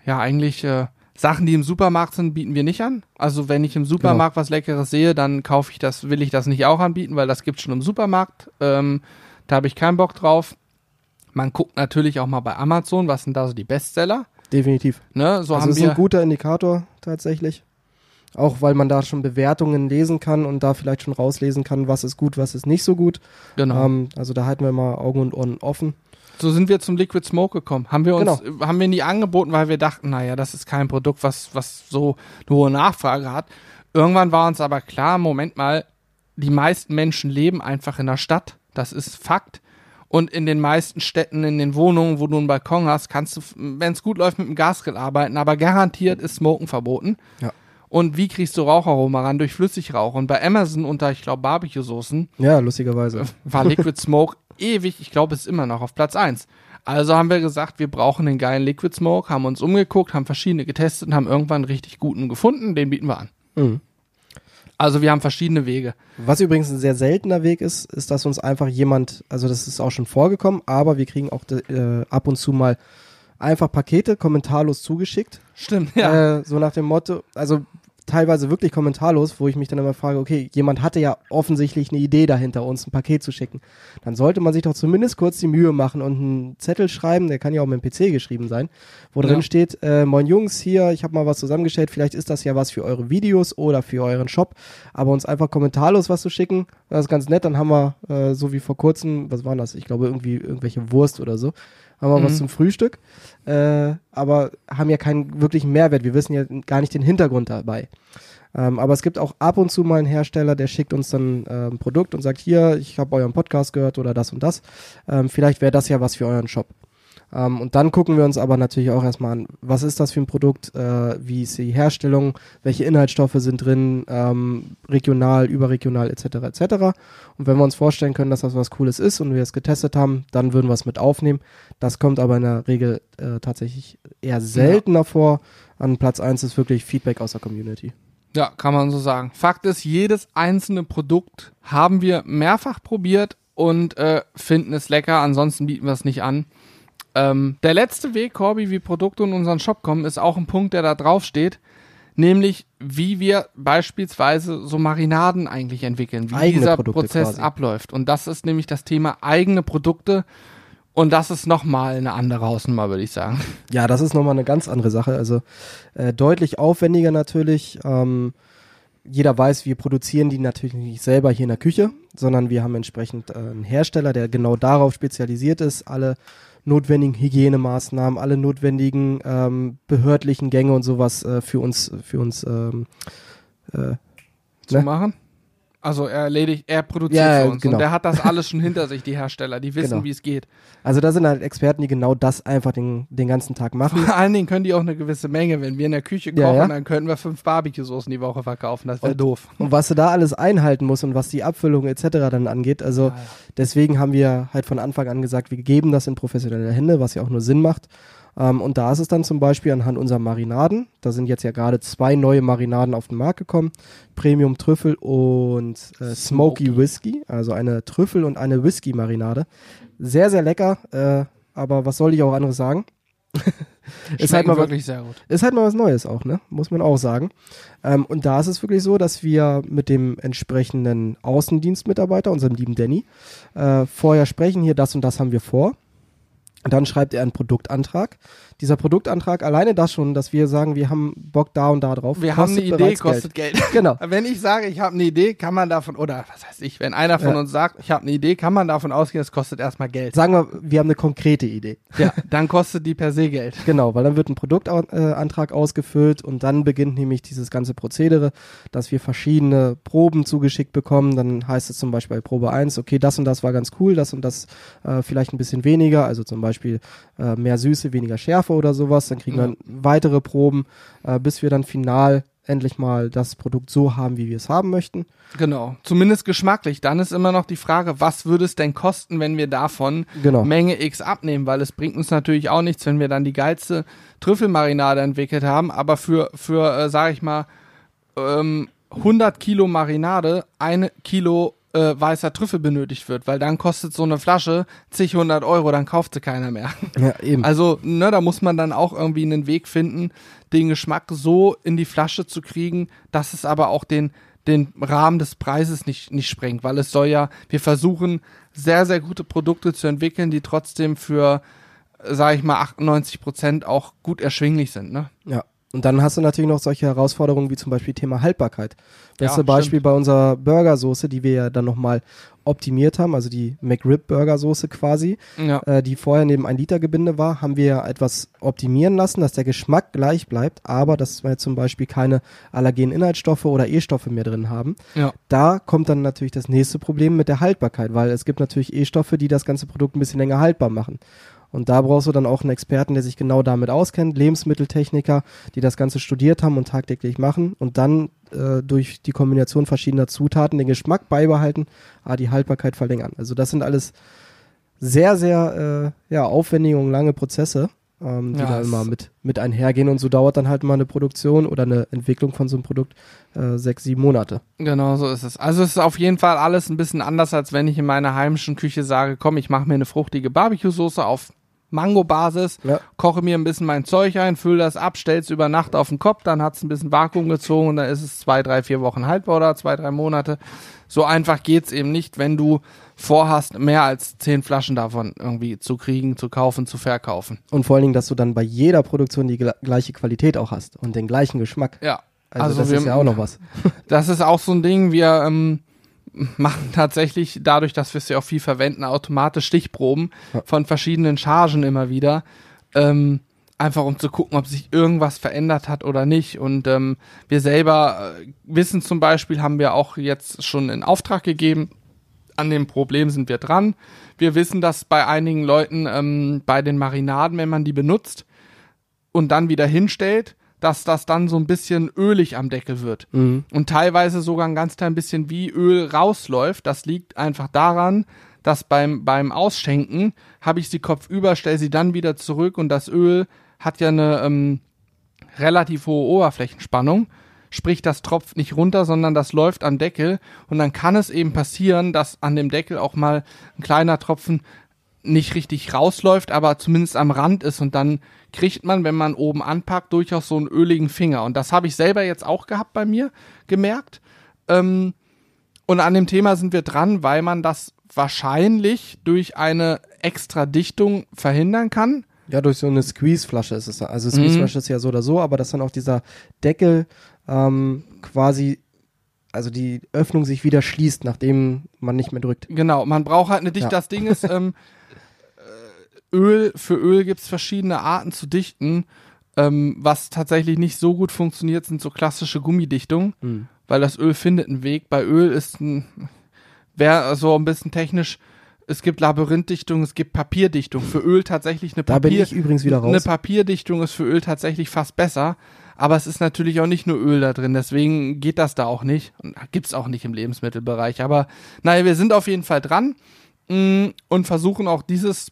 ja, eigentlich äh, Sachen, die im Supermarkt sind, bieten wir nicht an. Also wenn ich im Supermarkt was Leckeres sehe, dann kaufe ich das, will ich das nicht auch anbieten, weil das gibt's schon im Supermarkt. Ähm, da habe ich keinen Bock drauf. Man guckt natürlich auch mal bei Amazon, was sind da so die Bestseller. Definitiv. Ne? So also haben ist wir ein guter Indikator tatsächlich. Auch weil man da schon Bewertungen lesen kann und da vielleicht schon rauslesen kann, was ist gut, was ist nicht so gut. genau. Ähm, also da halten wir mal Augen und Ohren offen. So sind wir zum Liquid Smoke gekommen. Haben wir uns, Genau. haben wir nie angeboten, weil wir dachten, naja, das ist kein Produkt, was, was so eine hohe Nachfrage hat. Irgendwann war uns aber klar, Moment mal, die meisten Menschen leben einfach in der Stadt. Das ist Fakt. Und in den meisten Städten, in den Wohnungen, wo du einen Balkon hast, kannst du, wenn es gut läuft, mit dem Gasgrill arbeiten. Aber garantiert ist Smoken verboten. Ja. Und wie kriegst du Raucharoma ran? Durch Flüssigrauch. Und bei Amazon unter, ich glaube, Barbecue-Soßen Ja, lustigerweise. war Liquid Smoke ewig, ich glaube, es ist immer noch auf Platz 1. Also haben wir gesagt, wir brauchen einen geilen Liquid Smoke, haben uns umgeguckt, haben verschiedene getestet und haben irgendwann einen richtig guten gefunden, den bieten wir an. Mhm. Also wir haben verschiedene Wege. Was übrigens ein sehr seltener Weg ist, ist, dass uns einfach jemand, also das ist auch schon vorgekommen, aber wir kriegen auch äh, ab und zu mal einfach Pakete kommentarlos zugeschickt. Stimmt, ja. Äh, so nach dem Motto, also teilweise wirklich kommentarlos, wo ich mich dann immer frage, okay, jemand hatte ja offensichtlich eine Idee dahinter, uns ein Paket zu schicken. Dann sollte man sich doch zumindest kurz die Mühe machen und einen Zettel schreiben, der kann ja auch mit dem PC geschrieben sein, wo Ja. drin steht, äh, moin Jungs, hier, ich habe mal was zusammengestellt, vielleicht ist das ja was für eure Videos oder für euren Shop, aber uns einfach kommentarlos was zu schicken, das ist ganz nett, dann haben wir, äh, so wie vor kurzem, was war das, ich glaube irgendwie irgendwelche Wurst oder so, haben wir was Mhm. zum Frühstück, äh, aber haben ja keinen wirklichen Mehrwert. Wir wissen ja gar nicht den Hintergrund dabei. Ähm, aber es gibt auch ab und zu mal einen Hersteller, der schickt uns dann äh, ein Produkt und sagt, hier, ich habe euren Podcast gehört oder das und das. Ähm, vielleicht wäre das ja was für euren Shop. Ähm, und dann gucken wir uns aber natürlich auch erstmal an, was ist das für ein Produkt, äh, wie ist die Herstellung, welche Inhaltsstoffe sind drin, ähm, regional, überregional etc. etc. Und wenn wir uns vorstellen können, dass das was Cooles ist und wir es getestet haben, dann würden wir es mit aufnehmen. Das kommt aber in der Regel äh, tatsächlich eher seltener vor. An Platz 1 ist wirklich Feedback aus der Community. Ja, kann man so sagen. Fakt ist, jedes einzelne Produkt haben wir mehrfach probiert und äh, finden es lecker, ansonsten bieten wir es nicht an. Ähm, der letzte Weg, Corby, wie Produkte in unseren Shop kommen, ist auch ein Punkt, der da drauf steht. Nämlich, wie wir beispielsweise so Marinaden eigentlich entwickeln, wie Eigene dieser Produkte Prozess quasi. abläuft. Und das ist nämlich das Thema eigene Produkte. Und das ist nochmal eine andere Hausnummer, würde ich sagen. Ja, das ist nochmal eine ganz andere Sache. Also äh, deutlich aufwendiger natürlich. Ähm, jeder weiß, wir produzieren die natürlich nicht selber hier in der Küche, sondern wir haben entsprechend äh, einen Hersteller, der genau darauf spezialisiert ist, alle notwendigen Hygienemaßnahmen, alle notwendigen ähm, behördlichen Gänge und sowas äh, für uns, für uns ähm, äh, zu Ne? machen. Also er erledigt, er produziert Ja, für uns. genau. Und der hat das alles schon hinter sich, die Hersteller. Die wissen, Genau. wie es geht. Also da sind halt Experten, die genau das einfach den, den ganzen Tag machen. Vor allen Dingen können die auch eine gewisse Menge. Wenn wir in der Küche kochen, Ja, ja. dann könnten wir fünf Barbecue-Soßen die Woche verkaufen. Das wäre doof. Und was du da alles einhalten musst und was die Abfüllung etc. dann angeht, also deswegen haben wir halt von Anfang an gesagt, wir geben das in professionelle Hände, was ja auch nur Sinn macht. Ähm, und da ist es dann zum Beispiel anhand unserer Marinaden, da sind jetzt ja gerade zwei neue Marinaden auf den Markt gekommen, Premium Trüffel und äh, Smoky. Whisky, also eine Trüffel und eine Whisky Marinade. Sehr, sehr lecker, äh, aber was soll ich auch anderes sagen? ist halt mal wirklich sehr gut. ist halt mal was Neues auch, ne? Muss man auch sagen. Ähm, und da ist es wirklich so, dass wir mit dem entsprechenden Außendienstmitarbeiter, unserem lieben Danny, äh, vorher sprechen, hier das und das haben wir vor. Dann schreibt er einen Produktantrag. Dieser Produktantrag, alleine das schon, dass wir sagen, wir haben Bock da und da drauf. Wir haben eine Idee, kostet Geld. Genau. Wenn ich sage, ich habe eine Idee, kann man davon, oder was heißt ich, wenn einer von Ja. uns sagt, ich habe eine Idee, kann man davon ausgehen, es kostet erstmal Geld. Sagen wir, wir haben eine konkrete Idee. Ja, dann kostet die per se Geld. Genau, weil dann wird ein Produktantrag ausgefüllt und dann beginnt nämlich dieses ganze Prozedere, dass wir verschiedene Proben zugeschickt bekommen. Dann heißt es zum Beispiel bei Probe 1, okay, das und das war ganz cool, das und das äh, vielleicht ein bisschen weniger, also zum Beispiel äh, mehr Süße, weniger Schärfe oder sowas. Dann kriegen Ja. wir weitere Proben, äh, bis wir dann final endlich mal das Produkt so haben, wie wir es haben möchten. Genau. Zumindest geschmacklich. Dann ist immer noch die Frage, was würde es denn kosten, wenn wir davon Genau. Menge X abnehmen? Weil es bringt uns natürlich auch nichts, wenn wir dann die geilste Trüffelmarinade entwickelt haben, aber für, für äh, sag ich mal, ähm, 100 Kilo Marinade ein Kilo äh, weißer Trüffel benötigt wird, weil dann kostet so eine Flasche zig hundert Euro, dann kauft sie keiner mehr. Ja, eben. Also, ne, da muss man dann auch irgendwie einen Weg finden, den Geschmack so in die Flasche zu kriegen, dass es aber auch den, den Rahmen des Preises nicht, nicht sprengt, weil es soll ja, wir versuchen sehr, sehr gute Produkte zu entwickeln, die trotzdem für, äh, sag ich mal, 98 Prozent auch gut erschwinglich sind, ne? Ja. Und dann hast du natürlich noch solche Herausforderungen wie zum Beispiel Thema Haltbarkeit. Beste Ja, Beispiel stimmt. bei unserer Burgersoße, die wir ja dann nochmal optimiert haben, also die McRib Burgersoße quasi, Ja. äh, die vorher neben ein Liter Gebinde war, haben wir ja etwas optimieren lassen, dass der Geschmack gleich bleibt, aber dass wir zum Beispiel keine allergenen Inhaltsstoffe oder E-Stoffe mehr drin haben. Ja. Da kommt dann natürlich das nächste Problem mit der Haltbarkeit, weil es gibt natürlich E-Stoffe, die das ganze Produkt ein bisschen länger haltbar machen. Und da brauchst du dann auch einen Experten, der sich genau damit auskennt, Lebensmitteltechniker, die das Ganze studiert haben und tagtäglich machen und dann äh, durch die Kombination verschiedener Zutaten den Geschmack beibehalten, aber die Haltbarkeit verlängern. Also das sind alles sehr, sehr äh, ja, aufwendige und lange Prozesse, ähm, die Ja, da immer mit, mit einhergehen und so dauert dann halt mal eine Produktion oder eine Entwicklung von so einem Produkt äh, sechs, sieben Monate. Genau so ist es. Also es ist auf jeden Fall alles ein bisschen anders, als wenn ich in meiner heimischen Küche sage, komm, ich mache mir eine fruchtige Barbecue-Soße auf Mango-Basis, Ja. koche mir ein bisschen mein Zeug ein, fülle das ab, stell's über Nacht auf den Kopf, dann hat's ein bisschen Vakuum gezogen und dann ist es zwei, drei, vier Wochen haltbar oder zwei, drei Monate. So einfach geht's eben nicht, wenn du vorhast, mehr als zehn Flaschen davon irgendwie zu kriegen, zu kaufen, zu verkaufen. Und vor allen Dingen, dass du dann bei jeder Produktion die gleiche Qualität auch hast und den gleichen Geschmack. Ja. Also, das wir, ist ja auch noch was. Das ist auch so ein Ding, wir ähm, machen tatsächlich dadurch, dass wir es ja auch viel verwenden, automatisch Stichproben von verschiedenen Chargen immer wieder. Ähm, einfach um zu gucken, ob sich irgendwas verändert hat oder nicht. Und ähm, wir selber äh, wissen zum Beispiel, haben wir auch jetzt schon in Auftrag gegeben, an dem Problem sind wir dran. Wir wissen, dass bei einigen Leuten ähm, bei den Marinaden, wenn man die benutzt und dann wieder hinstellt, dass das dann so ein bisschen ölig am Deckel wird. Mhm. Und teilweise sogar ein ganz klein bisschen wie Öl rausläuft. Das liegt einfach daran, dass beim, beim Ausschenken habe ich sie kopfüber, stelle sie dann wieder zurück und das Öl hat ja eine ähm, relativ hohe Oberflächenspannung. Sprich, das tropft nicht runter, sondern das läuft am Deckel. Und dann kann es eben passieren, dass an dem Deckel auch mal ein kleiner Tropfen nicht richtig rausläuft, aber zumindest am Rand ist. Und dann kriegt man, wenn man oben anpackt, durchaus so einen öligen Finger. Und das habe ich selber jetzt auch gehabt bei mir, gemerkt. Ähm, und an dem Thema sind wir dran, weil man das wahrscheinlich durch eine extra Dichtung verhindern kann. Ja, durch so eine Squeeze-Flasche ist es. Also Squeeze-Flasche ist ja so oder so, aber dass dann auch dieser Deckel ähm, quasi also die Öffnung sich wieder schließt, nachdem man nicht mehr drückt. Genau, man braucht halt eine Dicht. Ja. Das Ding ist, ähm, äh, Öl, für Öl gibt's verschiedene Arten zu dichten. Ähm, was tatsächlich nicht so gut funktioniert, sind so klassische Gummidichtungen, Hm. weil das Öl findet einen Weg. Bei Öl ist ein, wäre so ein bisschen technisch, es gibt Labyrinthdichtung, es gibt Papierdichtung. Für Öl tatsächlich eine Da bin Papier, ich übrigens wieder eine raus. Papierdichtung ist für Öl tatsächlich fast besser. Aber es ist natürlich auch nicht nur Öl da drin, deswegen geht das da auch nicht. Und gibt's auch nicht im Lebensmittelbereich. Aber naja, wir sind auf jeden Fall dran mh, und versuchen auch dieses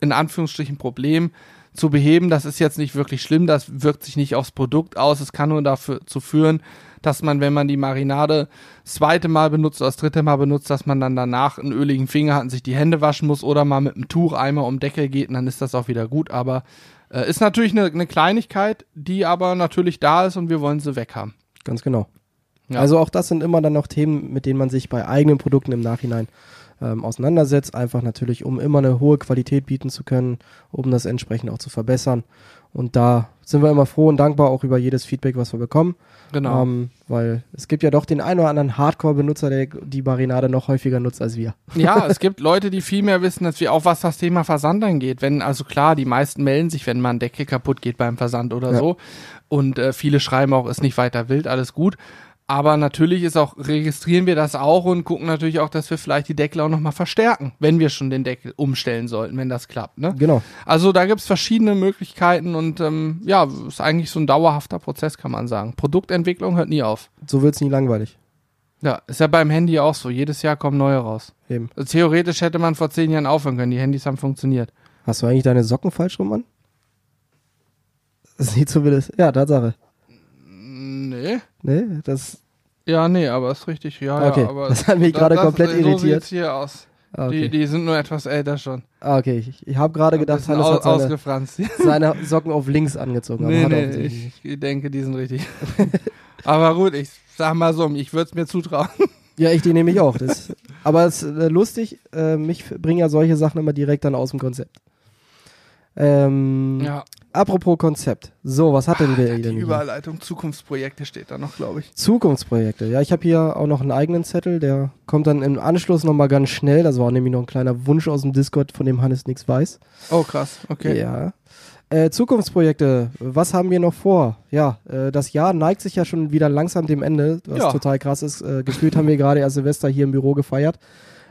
in Anführungsstrichen Problem zu beheben. Das ist jetzt nicht wirklich schlimm, das wirkt sich nicht aufs Produkt aus. Es kann nur dafür zu führen, dass man, wenn man die Marinade das zweite Mal benutzt oder das dritte Mal benutzt, dass man dann danach einen öligen Finger hat und sich die Hände waschen muss oder mal mit einem Tuch einmal um Deckel geht und dann ist das auch wieder gut. Aber äh, ist natürlich eine, eine Kleinigkeit, die aber natürlich da ist und wir wollen sie weghaben. Ganz genau. Ja. Also auch das sind immer dann noch Themen, mit denen man sich bei eigenen Produkten im Nachhinein ähm, auseinandersetzt. Einfach natürlich, um immer eine hohe Qualität bieten zu können, um das entsprechend auch zu verbessern. Und da sind wir immer froh und dankbar auch über jedes Feedback, was wir bekommen. Genau. Ähm, weil es gibt ja doch den einen oder anderen Hardcore-Benutzer, der die Marinade noch häufiger nutzt als wir. Ja, es gibt Leute, die viel mehr wissen als wir, auch was das Thema Versand angeht. Wenn, also klar, die meisten melden sich, wenn mal ein Deckel kaputt geht beim Versand oder Ja. so. Und äh, viele schreiben auch, ist nicht weiter wild, alles gut. Aber natürlich ist auch, registrieren wir das auch und gucken natürlich auch, dass wir vielleicht die Deckel auch nochmal verstärken, wenn wir schon den Deckel umstellen sollten, wenn das klappt. Ne? Genau. Also da gibt's verschiedene Möglichkeiten und ähm, ja, ist eigentlich so ein dauerhafter Prozess, kann man sagen. Produktentwicklung hört nie auf. So wird's nie langweilig. Ja, ist ja beim Handy auch so. Jedes Jahr kommen neue raus. Eben. Also theoretisch hätte man vor zehn Jahren aufhören können. Die Handys haben funktioniert. Hast du eigentlich deine Socken falsch rum an? Das sieht das. Ja, Tatsache. Nee. Nee, das. Ja, nee, aber ist richtig. Ja, Okay, ja, aber das hat mich gerade komplett So irritiert. sieht's hier aus. Ah, Die, okay. die sind nur etwas älter schon. Ah, okay. Ich, ich habe gerade gedacht, Hannes hat seine, seine Socken auf links angezogen. Nee, nee, ich, ich denke, die sind richtig. aber gut, ich sag mal so, ich würde es mir zutrauen. Ja, ich die nehme ich auch. Das, aber es ist äh, lustig, äh, mich bringen ja solche Sachen immer direkt dann aus dem Konzept. Ähm, Ja, Apropos Konzept. So, was hat denn der die denn hier? Überleitung Zukunftsprojekte steht da noch, glaube ich. Zukunftsprojekte. Ja, ich habe hier auch noch einen eigenen Zettel, der kommt dann im Anschluss nochmal ganz schnell. Das war nämlich noch ein kleiner Wunsch aus dem Discord, von dem Hannes nichts weiß. Oh, krass. Okay. Ja. Äh, Zukunftsprojekte, was haben wir noch vor? Ja, äh, das Jahr neigt sich ja schon wieder langsam dem Ende, was Ja. total krass ist. Äh, gefühlt haben wir gerade erst Silvester hier im Büro gefeiert.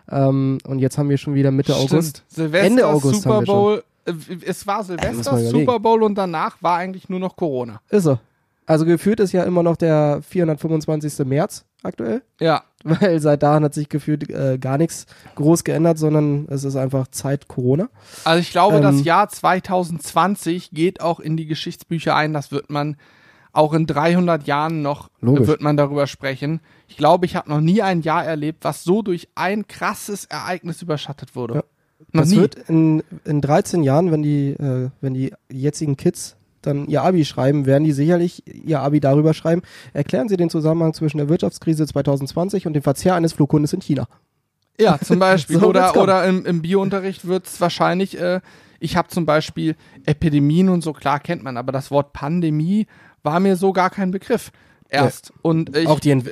Ähm, und jetzt haben wir schon wieder Mitte Stimmt. August. Silvester, Ende August Super haben wir schon. Bowl. Äh, Es war Silvester, überlegen. Super Bowl und danach war eigentlich nur noch Corona. Ist so. Also gefühlt ist ja immer noch der 425. März aktuell, Ja, weil seit dahin hat sich gefühlt äh, gar nichts groß geändert, sondern es ist einfach Zeit Corona. Also ich glaube, Ähm, das Jahr 2020 geht auch in die Geschichtsbücher ein. Das wird man auch in 300 Jahren noch Logisch. wird man darüber sprechen. Ich glaube, ich habe noch nie ein Jahr erlebt, was so durch ein krasses Ereignis überschattet wurde. Ja. Noch das nie. wird in, in 13 Jahren, wenn die, äh, wenn die jetzigen Kids dann ihr Abi schreiben, werden die sicherlich ihr Abi darüber schreiben. Erklären Sie den Zusammenhang zwischen der Wirtschaftskrise 2020 und dem Verzehr eines Flughundes in China. Ja, zum Beispiel. So oder oder im, im Biounterricht wird es wahrscheinlich, äh, ich habe zum Beispiel Epidemien und so, klar kennt man, aber das Wort Pandemie war mir so gar kein Begriff. Erst. Und ich, Auch die, äh,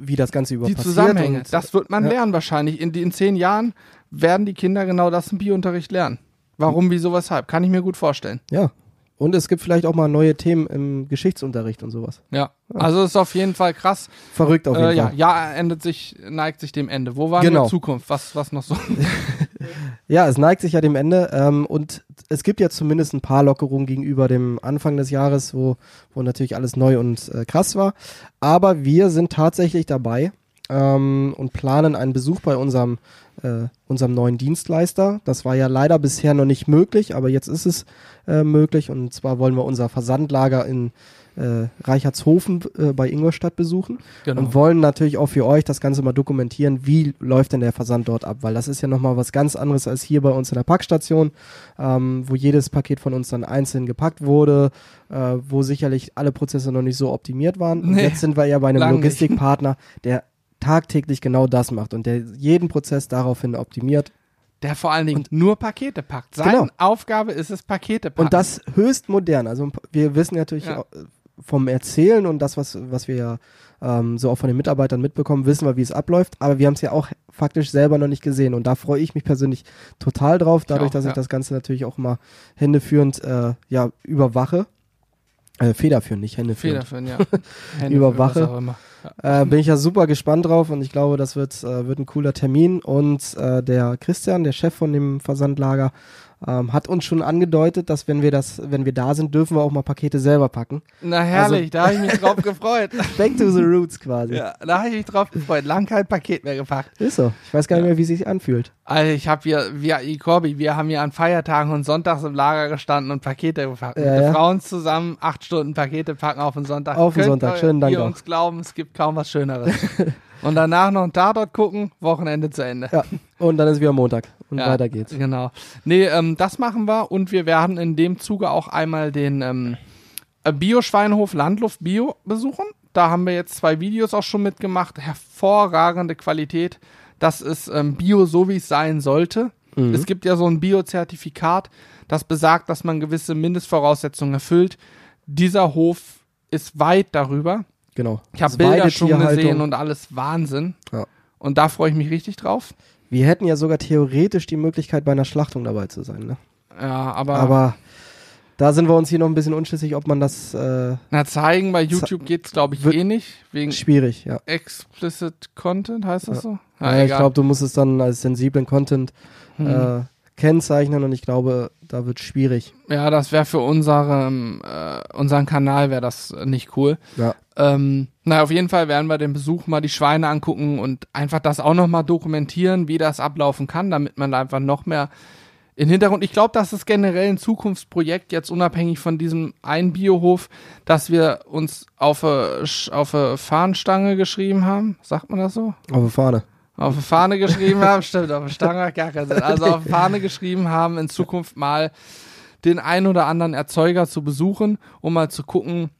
wie das Ganze über die passiert Zusammenhänge, das wird man ja. lernen wahrscheinlich. In, in zehn Jahren werden die Kinder genau das im Biounterricht lernen. Warum, wieso, weshalb? Kann ich mir gut vorstellen. Ja. Und es gibt vielleicht auch mal neue Themen im Geschichtsunterricht und sowas. Ja. Also ist auf jeden Fall krass. Verrückt auf jeden Äh, ja, Fall. ja, endet sich, neigt sich dem Ende. Wo war Genau. wir Zukunft? Was, was noch so? Ja, es neigt sich ja dem Ende ähm, und es gibt ja zumindest ein paar Lockerungen gegenüber dem Anfang des Jahres, wo, wo natürlich alles neu und äh, krass war. Aber wir sind tatsächlich dabei ähm, und planen einen Besuch bei unserem, äh, unserem neuen Dienstleister. Das war ja leider bisher noch nicht möglich, aber jetzt ist es äh, möglich und zwar wollen wir unser Versandlager in äh, Reichertshofen äh, bei Ingolstadt besuchen Genau. und wollen natürlich auch für euch das Ganze mal dokumentieren, wie läuft denn der Versand dort ab, weil das ist ja nochmal was ganz anderes als hier bei uns in der Packstation, ähm, wo jedes Paket von uns dann einzeln gepackt wurde, äh, wo sicherlich alle Prozesse noch nicht so optimiert waren. Und Nee, jetzt sind wir ja bei einem. Logistikpartner, der tagtäglich genau das macht und der jeden Prozess daraufhin optimiert Der vor allen Dingen nur Pakete packt. Seine Genau. Aufgabe ist es, Pakete packen. und das höchst modern. Also wir wissen natürlich Ja. auch, vom Erzählen und das, was, was wir ja ähm, so auch von den Mitarbeitern mitbekommen, wissen wir, wie es abläuft, aber wir haben es ja auch faktisch selber noch nicht gesehen und da freue ich mich persönlich total drauf, dadurch, auch, dass ja. ich das Ganze natürlich auch mal händeführend äh, ja, überwache. Äh, federführend, nicht händeführend. Federführen, ja. Hände Überwache. für Äh, bin ich ja super gespannt drauf und ich glaube, das wird, äh, wird ein cooler Termin. Und äh, der Christian, der Chef von dem Versandlager, ähm, hat uns schon angedeutet, dass wenn wir das, wenn wir da sind, dürfen wir auch mal Pakete selber packen. Na herrlich, da habe ich mich drauf gefreut. Back to the roots quasi. Ja, da habe ich mich drauf gefreut. Lang kein Paket mehr gepackt. Ist so. Ich weiß gar nicht mehr, wie es sich anfühlt. Also ich habe hier, wir, Corby, wir haben hier an Feiertagen und Sonntags im Lager gestanden und Pakete gepackt. Ja, Mit ja. Frauen zusammen acht Stunden Pakete packen auf den Sonntag. Auf den Sonntag. Schönen Dank Ihr auch. uns glauben, es gibt kaum was Schöneres. und danach noch einen Tatort gucken, Wochenende zu Ende. Ja. Und dann ist wieder Montag. Und Ja, weiter geht's. Genau. Nee, ähm, das machen wir und wir werden in dem Zuge auch einmal den ähm, äh, Bio-Schweinhof Landluft Bio besuchen. Da haben wir jetzt zwei Videos auch schon mitgemacht. Hervorragende Qualität. Das ist ähm, Bio, so wie es sein sollte. Mhm. Es gibt ja so ein Bio-Zertifikat, das besagt, dass man gewisse Mindestvoraussetzungen erfüllt. Dieser Hof ist weit darüber. Genau. Ich habe Bilder schon gesehen und alles Wahnsinn. Ja. Und da freue ich mich richtig drauf. Wir hätten ja sogar theoretisch die Möglichkeit, bei einer Schlachtung dabei zu sein. Ne? Ja, aber, Aber da sind wir uns hier noch ein bisschen unschlüssig, ob man das äh, na zeigen bei YouTube geht's glaube ich eh nicht wegen schwierig, ja. explicit Content heißt das so? Ja, ich glaube, du musst es dann als sensiblen Content Hm. äh, kennzeichnen und ich glaube, da wird schwierig. ja, das wäre für unseren äh, unseren Kanal wäre das äh, nicht cool. Ja. Ähm, na, auf jeden Fall werden wir den Besuch mal die Schweine angucken und einfach das auch nochmal dokumentieren, wie das ablaufen kann, damit man da einfach noch mehr in Hintergrund. Ich glaube, das ist generell ein Zukunftsprojekt, jetzt unabhängig von diesem einen Biohof, dass wir uns auf eine, Sch- auf eine Fahnenstange geschrieben haben. Sagt man das so? Auf der Fahne. Auf eine Fahne geschrieben haben, stimmt, auf eine Stange hat gar keinen Sinn. Also auf eine Fahne geschrieben haben, in Zukunft mal den ein oder anderen Erzeuger zu besuchen, um mal zu gucken,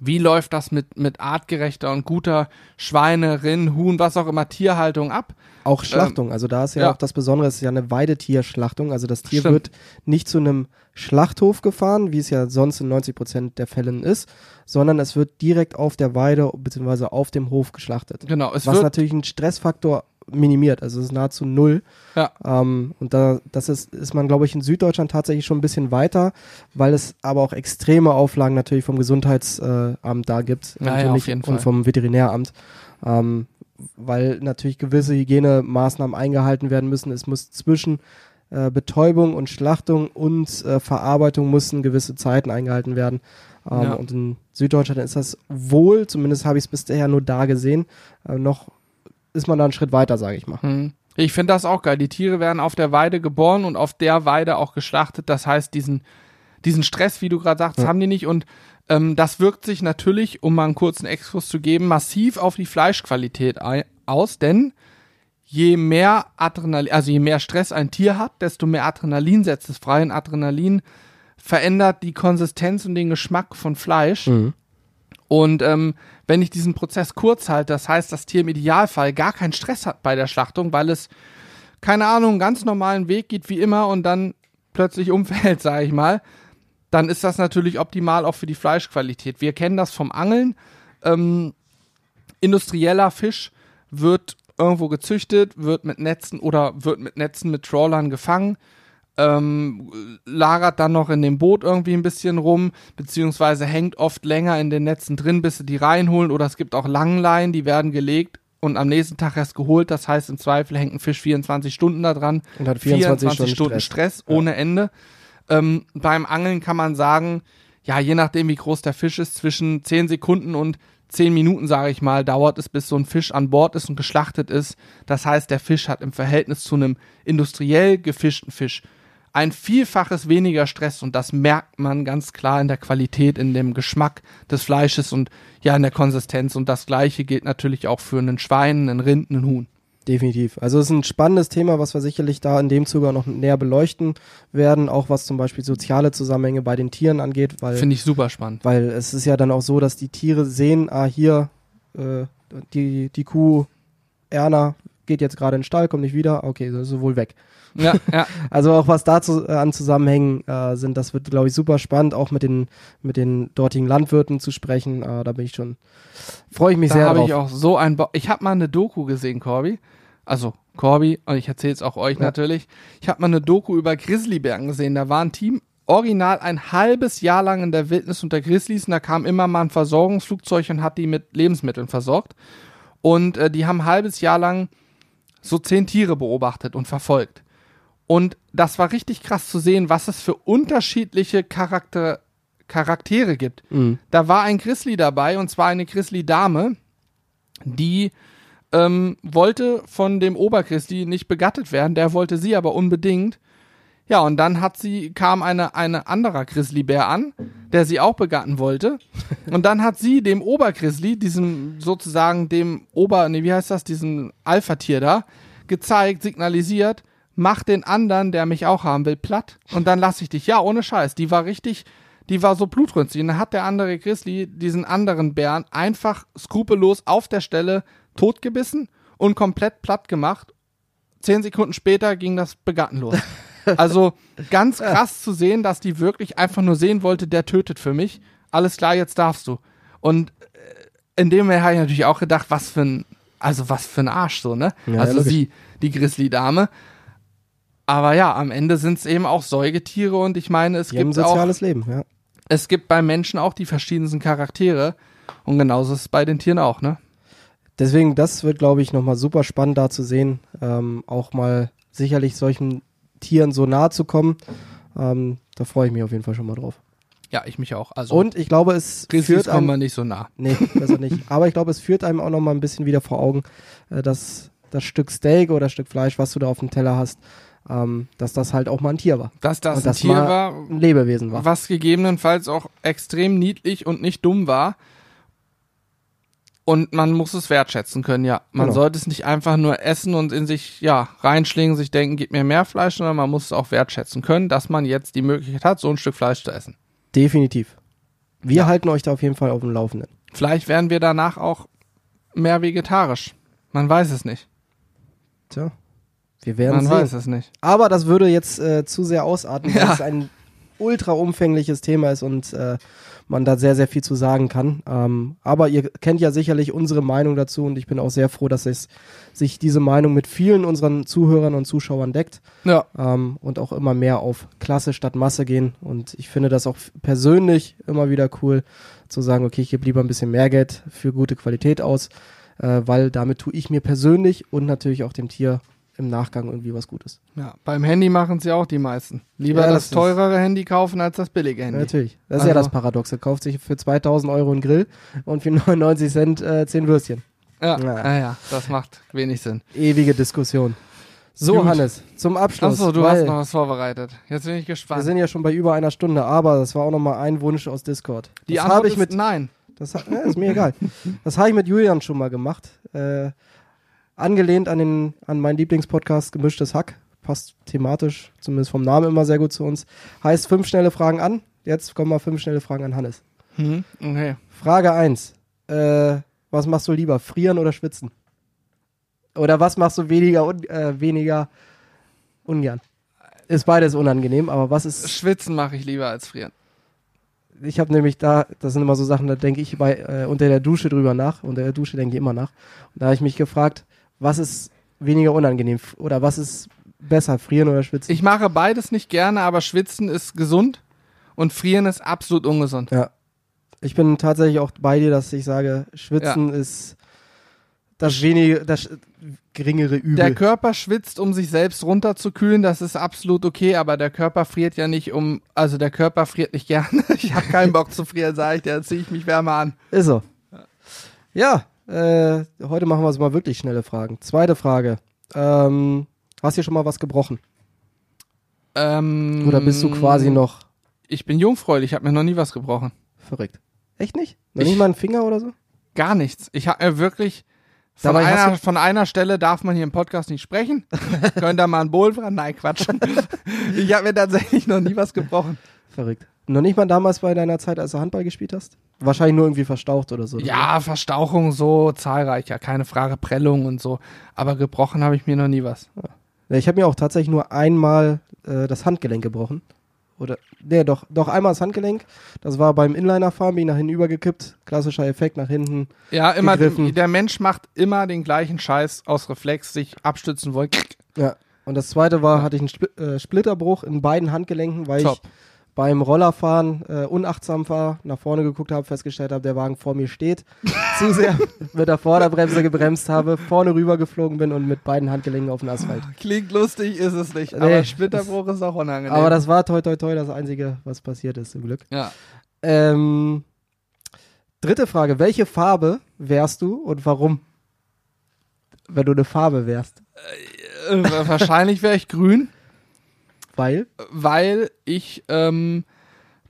wie läuft das mit, mit artgerechter und guter Schweine, Rind, Huhn, was auch immer, Tierhaltung ab. Auch Schlachtung, also da ist ja, ja. auch das Besondere, es ist ja eine Weidetierschlachtung, also das Tier Stimmt. wird nicht zu einem Schlachthof gefahren, wie es ja sonst in 90 Prozent der Fällen ist, sondern es wird direkt auf der Weide bzw. auf dem Hof geschlachtet. Genau, was natürlich einen Stressfaktor minimiert, also es ist nahezu null. Ja. Ähm, und da das ist, ist man, glaube ich, in Süddeutschland tatsächlich schon ein bisschen weiter, weil es aber auch extreme Auflagen natürlich vom Gesundheitsamt Amt da gibt Ja, ja, natürlich, auf jeden Fall. und vom Veterinäramt. Ähm, weil natürlich gewisse Hygienemaßnahmen eingehalten werden müssen. Es muss zwischen äh, Betäubung und Schlachtung und äh, Verarbeitung mussten gewisse Zeiten eingehalten werden. Ähm, Ja. Und in Süddeutschland ist das wohl, zumindest habe ich es bisher nur da gesehen, äh, noch ist man da einen Schritt weiter, sage ich mal. Hm. Ich finde das auch geil. Die Tiere werden auf der Weide geboren und auf der Weide auch geschlachtet. Das heißt, diesen, diesen Stress, wie du gerade sagst, Ja. haben die nicht. Und ähm, das wirkt sich natürlich, um mal einen kurzen Exkurs zu geben, massiv auf die Fleischqualität ei- aus. Denn je mehr Adrenalin, also je mehr Stress ein Tier hat, desto mehr Adrenalin setzt es frei. Und Adrenalin verändert die Konsistenz und den Geschmack von Fleisch. Und ähm, wenn ich diesen Prozess kurz halte, das heißt, das Tier im Idealfall gar keinen Stress hat bei der Schlachtung, weil es, keine Ahnung, einen ganz normalen Weg geht wie immer und dann plötzlich umfällt, sage ich mal, dann ist das natürlich optimal auch für die Fleischqualität. Wir kennen das vom Angeln. Ähm, industrieller Fisch wird irgendwo gezüchtet, wird mit Netzen oder wird mit Netzen mit Trawlern gefangen, ähm, lagert dann noch in dem Boot irgendwie ein bisschen rum, beziehungsweise hängt oft länger in den Netzen drin, bis sie die reinholen. Oder es gibt auch Langleinen, die werden gelegt und am nächsten Tag erst geholt. Das heißt, im Zweifel hängt ein Fisch 24 Stunden da dran. Und hat 24, Stunden, Stunden Stress. Stress, ohne Ende. Ähm, beim Angeln kann man sagen, ja, je nachdem, wie groß der Fisch ist, zwischen 10 Sekunden und 10 Minuten, sage ich mal, dauert es, bis so ein Fisch an Bord ist und geschlachtet ist. Das heißt, der Fisch hat im Verhältnis zu einem industriell gefischten Fisch ein Vielfaches weniger Stress und das merkt man ganz klar in der Qualität, in dem Geschmack des Fleisches und ja in der Konsistenz. Und das gleiche gilt natürlich auch für einen Schwein, einen Rind, einen Huhn. Definitiv. Also es ist ein spannendes Thema, was wir sicherlich da in dem Zuge noch näher beleuchten werden, auch was zum Beispiel soziale Zusammenhänge bei den Tieren angeht, weil, Finde ich super spannend. weil es ist ja dann auch so, dass die Tiere sehen, ah hier, äh, die, die Kuh Erna geht jetzt gerade in den Stall, kommt nicht wieder, okay, das ist wohl weg. Ja, ja. Also auch was dazu äh, an Zusammenhängen äh, sind, das wird, glaube ich, super spannend, auch mit den, mit den dortigen Landwirten zu sprechen. Äh, da bin ich schon, freue ich mich da sehr habe drauf. ich auch so ein Bo Ich habe mal eine Doku gesehen, Corby. Also Corby, und ich erzähle es auch euch Ja. natürlich. Ich habe mal eine Doku über Grizzlybären gesehen. Da war ein Team original ein halbes Jahr lang in der Wildnis unter Grizzlies und da kam immer mal ein Versorgungsflugzeug und hat die mit Lebensmitteln versorgt. Und äh, die haben ein halbes Jahr lang so zehn Tiere beobachtet und verfolgt. Und das war richtig krass zu sehen, was es für unterschiedliche Charakter Charaktere gibt. Mhm. Da war ein Grizzly dabei und zwar eine Grizzly-Dame, die ähm, wollte von dem Obergrizzly nicht begattet werden, der wollte sie aber unbedingt. Ja, und dann hat sie, kam eine, eine anderer Grizzlybär an, der sie auch begatten wollte. Und dann hat sie dem Obergrizzly, diesem sozusagen dem Ober, nee, wie heißt das, diesem Alpha-Tier da, gezeigt, signalisiert, mach den anderen, der mich auch haben will, platt. Und dann lass ich dich. Ja, ohne Scheiß. Die war richtig, die war so blutrünstig. Und dann hat der andere Grizzly diesen anderen Bären einfach skrupellos auf der Stelle totgebissen und komplett platt gemacht. Zehn Sekunden später ging das Begatten los. Also ganz krass zu sehen, dass die wirklich einfach nur sehen wollte, der tötet für mich. Alles klar, jetzt darfst du. Und äh, in dem Moment habe ich natürlich auch gedacht, was für ein, also was für ein Arsch so, ne? Ja, also logisch. sie, die Grizzly-Dame. Aber ja, am Ende sind es eben auch Säugetiere und ich meine, es Die haben gibt auch, soziales Leben, ja. es gibt bei Menschen auch die verschiedensten Charaktere und genauso ist es bei den Tieren auch, ne? Deswegen, das wird, glaube ich, nochmal super spannend da zu sehen, ähm, auch mal sicherlich solchen Tieren so nahe zu kommen. Ähm, da freue ich mich auf jeden Fall schon mal drauf. Ja, ich mich auch. Also Und ich glaube, es Grizzlies führt einem, wir nicht so nah. nee, besser nicht. Aber ich glaube, es führt einem auch noch mal ein bisschen wieder vor Augen, äh, dass das Stück Steak oder Stück Fleisch, was du da auf dem Teller hast, ähm, dass das halt auch mal ein Tier war. Dass das Und ein das Tier war, ein Lebewesen war. was gegebenenfalls auch extrem niedlich und nicht dumm war. Und man muss es wertschätzen können, ja. Man Genau. sollte es nicht einfach nur essen und in sich, ja, reinschlingen, sich denken, gib mir mehr Fleisch, sondern man muss es auch wertschätzen können, dass man jetzt die Möglichkeit hat, so ein Stück Fleisch zu essen. Definitiv. Wir halten euch da auf jeden Fall auf dem Laufenden. Vielleicht werden wir danach auch mehr vegetarisch. Man weiß es nicht. Tja, wir werden Man sehen. weiß es nicht. Aber das würde jetzt äh, zu sehr ausarten, weil Ja. es ein ultra umfängliches Thema ist und äh, man da sehr, sehr viel zu sagen kann. Ähm, aber ihr kennt ja sicherlich unsere Meinung dazu und ich bin auch sehr froh, dass es sich diese Meinung mit vielen unseren Zuhörern und Zuschauern deckt Ja. ähm, und auch immer mehr auf Klasse statt Masse gehen. Und ich finde das auch persönlich immer wieder cool zu sagen, okay, ich gebe lieber ein bisschen mehr Geld für gute Qualität aus, äh, weil damit tue ich mir persönlich und natürlich auch dem Tier im Nachgang irgendwie was Gutes. ja. Beim Handy machen sie auch die meisten. Lieber Ja, das, das ist- teurere Handy kaufen als das billige Handy. natürlich. Das ist ja Also- das Paradoxe. Kauft sich für 2000 Euro einen Grill und für 99 Cent äh, 10 Würstchen. Ja, Ja. ja, ja, das macht wenig Sinn. Ewige Diskussion. So, Gut. Hannes, zum Abschluss. Achso, du hast noch was vorbereitet. Jetzt bin ich wir gespannt. sind ja schon bei über einer Stunde, aber das war auch nochmal ein Wunsch aus Discord. die das Antwort habe ich ist mit, nein. das ja, ist mir egal. Das habe ich mit Julian schon mal gemacht. Äh, angelehnt an den, an meinen Lieblingspodcast Gemischtes Hack. Passt thematisch, zumindest vom Namen immer sehr gut zu uns. Heißt fünf schnelle Fragen an. Jetzt kommen mal fünf schnelle Fragen an Hannes. Hm, okay. Frage 1. Äh, was machst du lieber, frieren oder schwitzen? Oder was machst du weniger, un äh, weniger ungern? Ist beides unangenehm, aber was ist. Schwitzen mache ich lieber als frieren. Ich habe nämlich da, das sind immer so Sachen, da denke ich bei, äh, unter der Dusche drüber nach. Unter der Dusche denke ich immer nach. Und da habe ich mich gefragt, was ist weniger unangenehm? Oder was ist besser, frieren oder schwitzen? Ich mache beides nicht gerne, aber schwitzen ist gesund und frieren ist absolut ungesund. Ja. Ich bin tatsächlich auch bei dir, dass ich sage, schwitzen ist das wenige, das geringere Übel. Der Körper schwitzt, um sich selbst runterzukühlen, das ist absolut okay, aber der Körper friert ja nicht um, also der Körper friert nicht gerne. Ich habe keinen Bock zu frieren, sage ich dann ziehe ich mich wärmer an. Ist so. Ja, äh, heute machen wir es mal wirklich schnelle Fragen. Zweite Frage. Ähm, hast du schon mal was gebrochen? Ähm, Oder bist du quasi noch Ich bin jungfräulich, ich habe mir noch nie was gebrochen. verrückt? Echt nicht? Noch Ich- nicht mal einen Finger oder so? Gar nichts. Ich habe mir wirklich von Dabei hast einer, von einer Stelle darf man hier im Podcast nicht sprechen. Könnt ihr mal ein Bowl dran? Nein, Quatsch. ich habe mir tatsächlich noch nie was gebrochen. Verrückt. Noch nicht mal damals bei deiner Zeit, als du Handball gespielt hast? Wahrscheinlich nur irgendwie verstaucht oder so. Ja, Verstauchung so zahlreich, ja, keine Frage, Prellung und so. Aber gebrochen habe ich mir noch nie was. Ja, ich habe mir auch tatsächlich nur einmal äh, das Handgelenk gebrochen. Oder, nee, doch, doch einmal das Handgelenk. Das war beim Inliner-Fahren, bin ich nach hinten übergekippt. Klassischer Effekt, nach hinten. Ja, immer, Gegriffen. der Mensch macht immer den gleichen Scheiß aus Reflex, sich abstützen wollen. Ja. Und das zweite war, hatte ich einen Spl äh, Splitterbruch in beiden Handgelenken, weil Top. ich beim Rollerfahren äh, unachtsam war, nach vorne geguckt habe, festgestellt habe, der Wagen vor mir steht, zu sehr mit der Vorderbremse gebremst habe, vorne rüber geflogen bin und mit beiden Handgelenken auf den Asphalt. Klingt lustig, ist es nicht. Nee, aber Splitterbruch ist auch unangenehm. Aber das war toi toi toi das Einzige, was passiert ist, zum Glück. ja. Ähm, dritte Frage, welche Farbe wärst du und warum? Wenn du eine Farbe wärst. Äh, wahrscheinlich wäre ich grün, Weil? weil ich, ähm,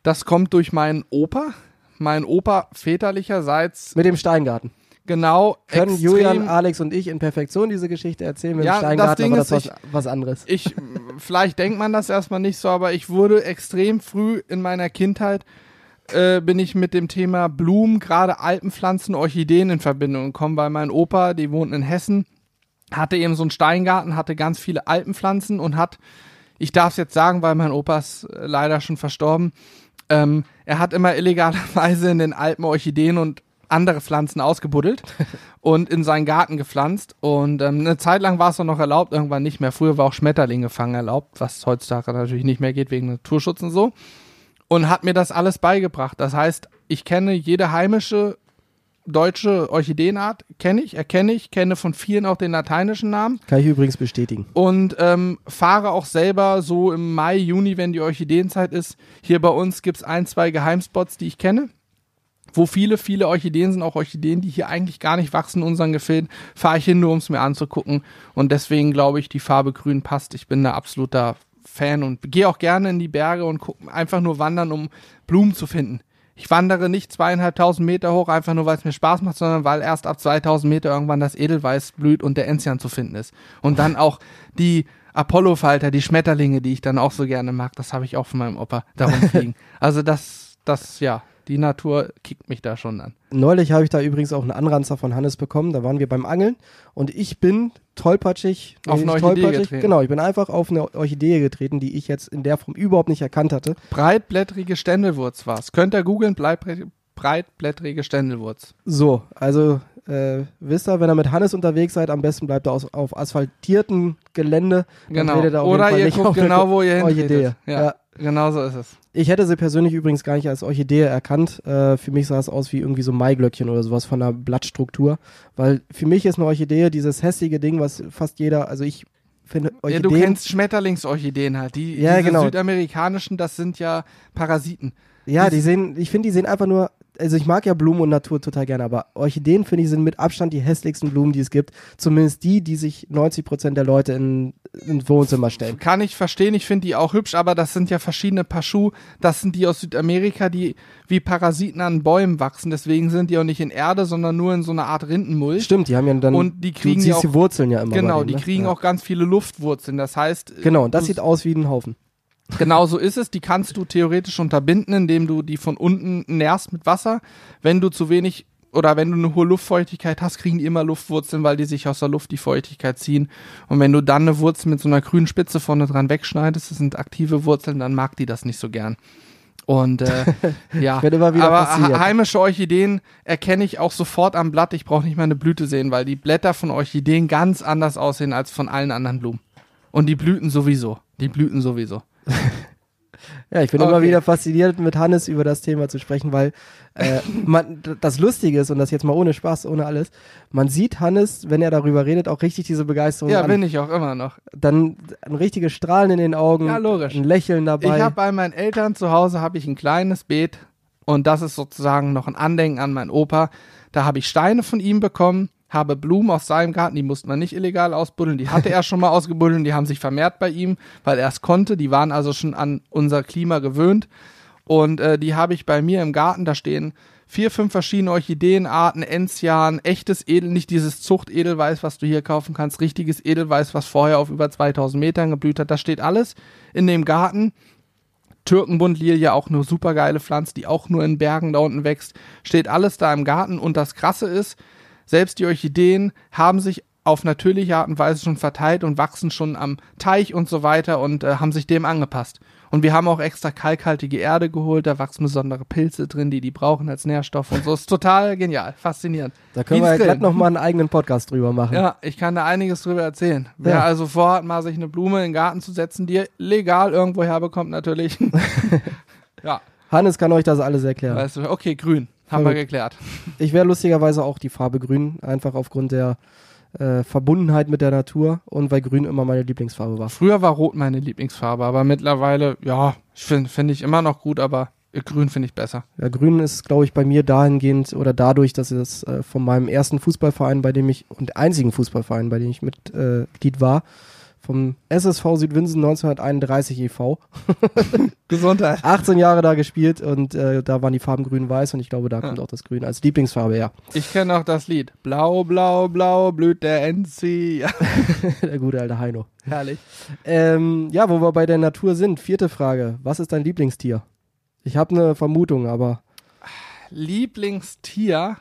das kommt durch meinen Opa. Mein Opa väterlicherseits Mit dem Steingarten. genau Können extrem, Julian, Alex und ich in Perfektion diese Geschichte erzählen mit Ja, dem Steingarten, das Ding aber das ist, was, was anderes. ich, vielleicht denkt man das erstmal nicht so, aber ich wurde extrem früh in meiner Kindheit, äh, bin ich mit dem Thema Blumen, gerade Alpenpflanzen, Orchideen in Verbindung gekommen, weil mein Opa, die wohnt in Hessen, hatte eben so einen Steingarten, hatte ganz viele Alpenpflanzen und hat, ich darf es jetzt sagen, weil mein Opa ist äh, leider schon verstorben, ähm, er hat immer illegalerweise in den Alpen Orchideen und andere Pflanzen ausgebuddelt und in seinen Garten gepflanzt. Und ähm, eine Zeit lang war es auch noch erlaubt, irgendwann nicht mehr. Früher war auch Schmetterlinge fangen erlaubt, was heutzutage natürlich nicht mehr geht wegen Naturschutz und so. Und hat mir das alles beigebracht. Das heißt, ich kenne jede heimische deutsche Orchideenart, kenne ich, erkenne ich, kenne von vielen auch den lateinischen Namen Kann ich übrigens bestätigen. und ähm, fahre auch selber so im Mai, Juni, wenn die Orchideenzeit ist. Hier bei uns gibt es ein, zwei Geheimspots, die ich kenne. Wo viele, viele Orchideen sind, auch Orchideen, die hier eigentlich gar nicht wachsen in unseren Gefilden, fahre ich hin, nur um es mir anzugucken. Und deswegen glaube ich, die Farbe grün passt. Ich bin da absoluter Fan und gehe auch gerne in die Berge und guck, einfach nur wandern, um Blumen zu finden. Ich wandere nicht zweieinhalbtausend Meter hoch, einfach nur, weil es mir Spaß macht, sondern weil erst ab 2000 Meter irgendwann das Edelweiß blüht und der Enzian zu finden ist. Und dann auch die Apollo-Falter, die Schmetterlinge, die ich dann auch so gerne mag, das habe ich auch von meinem Opa darum fliegen. also das, das, ja, die Natur kickt mich da schon an. Neulich habe ich da übrigens auch einen Anranzer von Hannes bekommen. Da waren wir beim Angeln und ich bin tollpatschig. Auf eine Orchidee tollpatschig, getreten. Genau, ich bin einfach auf eine Orchidee getreten, die ich jetzt in der Form überhaupt nicht erkannt hatte. Breitblättrige Ständelwurz war's. Könnt ihr googeln, breitblättrige Ständelwurz. So, also äh, wisst ihr, wenn ihr mit Hannes unterwegs seid, am besten bleibt ihr aus, auf asphaltierten Gelände. Genau. Oder ihr guckt genau, wo ihr hintretet. Ja, Ja. Genau so ist es. Ich hätte sie persönlich übrigens gar nicht als Orchidee erkannt. Äh, für mich sah es aus wie irgendwie so Maiglöckchen oder sowas von der Blattstruktur. Weil für mich ist eine Orchidee dieses hässliche Ding, was fast jeder, also ich finde Ja, Orchideen. du kennst Schmetterlingsorchideen halt. Die, Ja, genau. südamerikanischen, das sind ja Parasiten. ja, die diese- sehen, ich finde, die sehen einfach nur, also ich mag ja Blumen und Natur total gerne, aber Orchideen finde ich sind mit Abstand die hässlichsten Blumen, die es gibt. Zumindest die, die sich 90 Prozent der Leute in, ins Wohnzimmer stellen. Kann ich verstehen, ich finde die auch hübsch, aber das sind ja verschiedene Paschu. Das sind die aus Südamerika, die wie Parasiten an Bäumen wachsen. Deswegen sind die auch nicht in Erde, sondern nur in so einer Art Rindenmulch. Stimmt, die haben ja dann, Und die kriegen du ja siehst die auch- Wurzeln ja immer. Genau, denen, die ne? kriegen ja. auch ganz viele Luftwurzeln. Das heißt, Genau, und das sieht aus wie ein Haufen. Genau so ist es. Die kannst du theoretisch unterbinden, indem du die von unten nährst mit Wasser. Wenn du zu wenig oder wenn du eine hohe Luftfeuchtigkeit hast, kriegen die immer Luftwurzeln, weil die sich aus der Luft die Feuchtigkeit ziehen. Und wenn du dann eine Wurzel mit so einer grünen Spitze vorne dran wegschneidest, das sind aktive Wurzeln, dann mag die das nicht so gern. Und äh, ja, bin immer wieder aber fasziniert. he- heimische Orchideen erkenne ich auch sofort am Blatt. Ich brauche nicht mal eine Blüte sehen, weil die Blätter von Orchideen ganz anders aussehen als von allen anderen Blumen. Und die Blüten sowieso. Die Blüten sowieso. Ja, ich bin immer Okay. wieder fasziniert, mit Hannes über das Thema zu sprechen, weil äh, man, das Lustige ist, und das jetzt mal ohne Spaß, ohne alles, man sieht Hannes, wenn er darüber redet, auch richtig diese Begeisterung Ja, an. bin ich auch immer noch. Dann ein richtiges Strahlen in den Augen, Ja, logisch. ein Lächeln dabei. Ich habe bei meinen Eltern zu Hause habe ich ein kleines Beet und das ist sozusagen noch ein Andenken an meinen Opa. Da habe ich Steine von ihm bekommen, habe Blumen aus seinem Garten, die musste man nicht illegal ausbuddeln, die hatte er schon mal ausgebuddelt, die haben sich vermehrt bei ihm, weil er es konnte. Die waren also schon an unser Klima gewöhnt und äh, die habe ich bei mir im Garten. Da stehen vier, fünf verschiedene Orchideenarten, Enzian, echtes Edel, nicht dieses Zucht-Edelweiß, was du hier kaufen kannst, richtiges Edelweiß, was vorher auf über 2000 Metern geblüht hat. Das steht alles in dem Garten Türkenbundlilie, auch eine super geile Pflanze, die auch nur in Bergen da unten wächst. Steht alles da im Garten und das Krasse ist, selbst die Orchideen haben sich auf natürliche Art und Weise schon verteilt und wachsen schon am Teich und so weiter und äh, haben sich dem angepasst. Und wir haben auch extra kalkhaltige Erde geholt, da wachsen besondere Pilze drin, die die brauchen als Nährstoff und so. Ist total genial, faszinierend. Da können Wie wir ja glatt nochmal einen eigenen Podcast drüber machen. Ja, ich kann da einiges drüber erzählen. Wer Ja. also vorhat, mal sich eine Blume in den Garten zu setzen, die ihr legal irgendwo herbekommt, natürlich. ja, Hannes kann euch das alles erklären. weißt du, okay, grün. Haben wir Verrückt. geklärt. Ich wäre lustigerweise auch die Farbe grün, einfach aufgrund der äh, Verbundenheit mit der Natur und weil grün immer meine Lieblingsfarbe war. Früher war rot meine Lieblingsfarbe, aber mittlerweile, ja, finde find ich immer noch gut, aber grün finde ich besser. Ja, grün ist, glaube ich, bei mir dahingehend oder dadurch, dass es äh, von meinem ersten Fußballverein, bei dem ich, und einzigen Fußballverein, bei dem ich Mitglied äh, war, vom SSV Südwinsen 1931 e.V. Gesundheit. 18 Jahre da gespielt und äh, da waren die Farben grün-weiß und ich glaube, da kommt auch das Grün als Lieblingsfarbe her. Ich kenne auch das Lied. Blau, blau, blau blüht der. Ja, der gute alte Heino. herrlich. Ähm, ja, wo wir bei der Natur sind, vierte Frage. Was ist dein Lieblingstier? Ich habe eine Vermutung, aber Lieblingstier.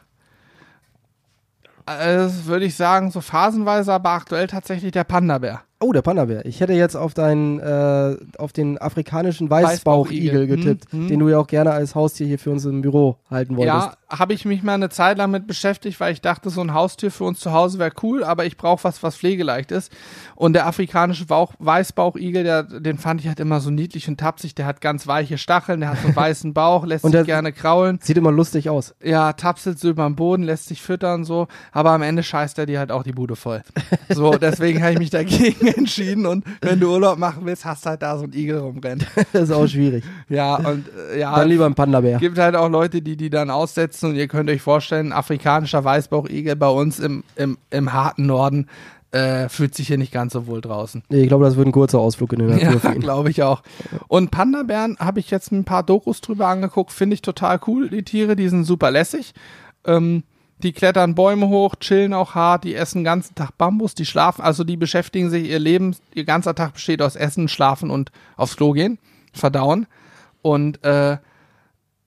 äh, würde ich sagen, so phasenweise, aber aktuell tatsächlich der Panda-Bär. Oh, der Panda-Bär. Ich hätte jetzt auf deinen, äh, auf den afrikanischen Weißbauchigel getippt, Hm, hm. den du ja auch gerne als Haustier hier für uns im Büro halten wolltest. Ja, habe ich mich mal eine Zeit lang mit beschäftigt, weil ich dachte, so ein Haustier für uns zu Hause wäre cool, aber ich brauche was, was pflegeleicht ist. Und der afrikanische Bauch, Weißbauchigel, der, den fand ich halt immer so niedlich und tapsig. Der hat ganz weiche Stacheln, der hat so einen weißen Bauch, lässt sich gerne kraulen. Sieht immer lustig aus. Ja, tapselt so über den Boden, lässt sich füttern so, aber am Ende scheißt er dir halt auch die Bude voll. So, deswegen habe ich mich dagegen entschieden und wenn du Urlaub machen willst, hast halt da so ein Igel rumrennen. das ist auch schwierig. Ja, und äh, ja, Dann lieber ein Panda-Bär. gibt halt auch Leute, die die dann aussetzen und ihr könnt euch vorstellen, ein afrikanischer Weißbauchigel bei uns im, im, im harten Norden äh, fühlt sich hier nicht ganz so wohl draußen. Nee, ich glaube, das wird ein kurzer Ausflug in die Natur Ja, glaube ich auch. Und Panda-Bären habe ich jetzt ein paar Dokus drüber angeguckt, finde ich total cool, die Tiere, die sind super lässig. Ähm, die klettern Bäume hoch, chillen auch hart, die essen den ganzen Tag Bambus, die schlafen, also die beschäftigen sich, ihr Leben, ihr ganzer Tag besteht aus Essen, Schlafen und aufs Klo gehen, verdauen. Und äh,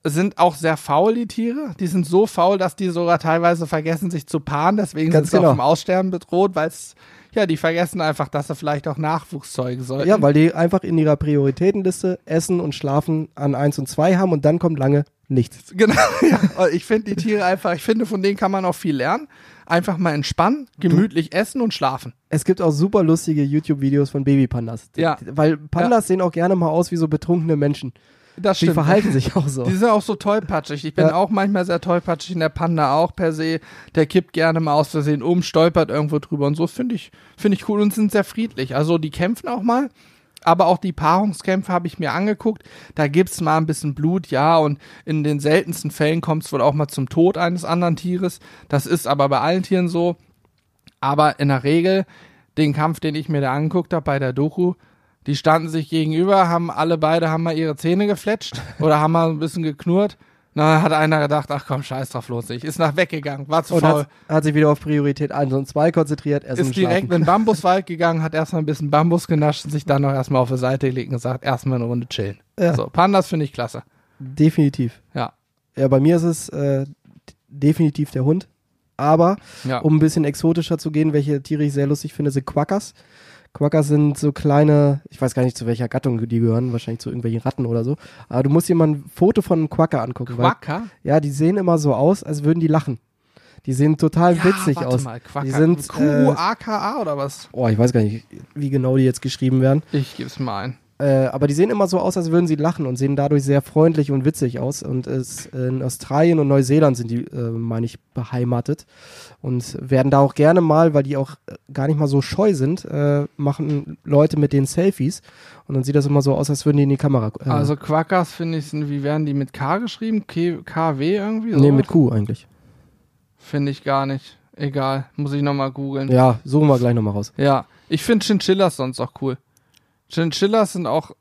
sind auch sehr faul, die Tiere. Die sind so faul, dass die sogar teilweise vergessen, sich zu paaren. Deswegen Ganz sind sie genau. auch vom Aussterben bedroht, weil es, ja, die vergessen einfach, dass sie vielleicht auch Nachwuchs zeugen sollten. Ja, weil die einfach in ihrer Prioritätenliste Essen und Schlafen an 1 und 2 haben und dann kommt lange nichts. Genau, ja. Ich finde die Tiere einfach, ich finde, von denen kann man auch viel lernen. Einfach mal entspannen, gemütlich essen und schlafen. Es gibt auch super lustige YouTube-Videos von Babypandas. Ja. Weil Pandas sehen auch gerne mal aus wie so betrunkene Menschen. Das Die stimmt. verhalten sich auch so. Die sind auch so tollpatschig. Ich bin Ja. auch manchmal sehr tollpatschig in der Panda auch per se. Der kippt gerne mal aus Versehen um, stolpert irgendwo drüber und so finde ich, finde ich cool und sind sehr friedlich. Also die kämpfen auch mal. Aber auch die Paarungskämpfe habe ich mir angeguckt. Da gibt's mal ein bisschen Blut, ja, und in den seltensten Fällen kommt es wohl auch mal zum Tod eines anderen Tieres. Das ist aber bei allen Tieren so. Aber in der Regel, den Kampf, den ich mir da angeguckt habe bei der Doku, die standen sich gegenüber, haben alle beide haben mal ihre Zähne gefletscht oder haben mal ein bisschen geknurrt. Na, hat einer gedacht, ach komm, scheiß drauf, lohnt sich. Ist nach weggegangen, war zu und faul. hat, hat sich wieder auf Priorität 1 und 2 konzentriert. Ist direkt in den Bambuswald gegangen, hat erstmal ein bisschen Bambus genascht und sich dann noch erstmal auf die Seite gelegt und gesagt, erstmal eine Runde chillen. Ja. So, Pandas finde ich klasse. Definitiv. Ja. Ja, bei mir ist es äh, definitiv der Hund. Aber Ja. um ein bisschen exotischer zu gehen, welche Tiere ich sehr lustig finde, sind Quackers. Quackers sind so kleine, ich weiß gar nicht, zu welcher Gattung die gehören, wahrscheinlich zu irgendwelchen Ratten oder so. Aber du musst dir mal ein Foto von einem Quacker angucken. Quacker? Weil, ja, die sehen immer so aus, als würden die lachen. Die sehen total witzig warte aus. Mal, Quacker. Die sind, äh, Q-U-A-K-A oder was? Oh, ich weiß gar nicht, wie genau die jetzt geschrieben werden. Ich geb's mal ein. Äh, aber die sehen immer so aus, als würden sie lachen und sehen dadurch sehr freundlich und witzig aus. Und es, in Australien und Neuseeland sind die, äh, meine ich, beheimatet. Und werden da auch gerne mal, weil die auch äh, gar nicht mal so scheu sind, äh, machen Leute mit denen Selfies. Und dann sieht das immer so aus, als würden die in die Kamera. Äh, Also Quackers finde ich, sind, wie werden die mit K geschrieben? K KW irgendwie? nee, sowas? mit Q eigentlich. Finde ich gar nicht. Egal, muss ich nochmal googeln. Ja, suchen wir gleich nochmal raus. Ja, ich finde Chinchillas sonst auch cool. Chinchillas sind auch.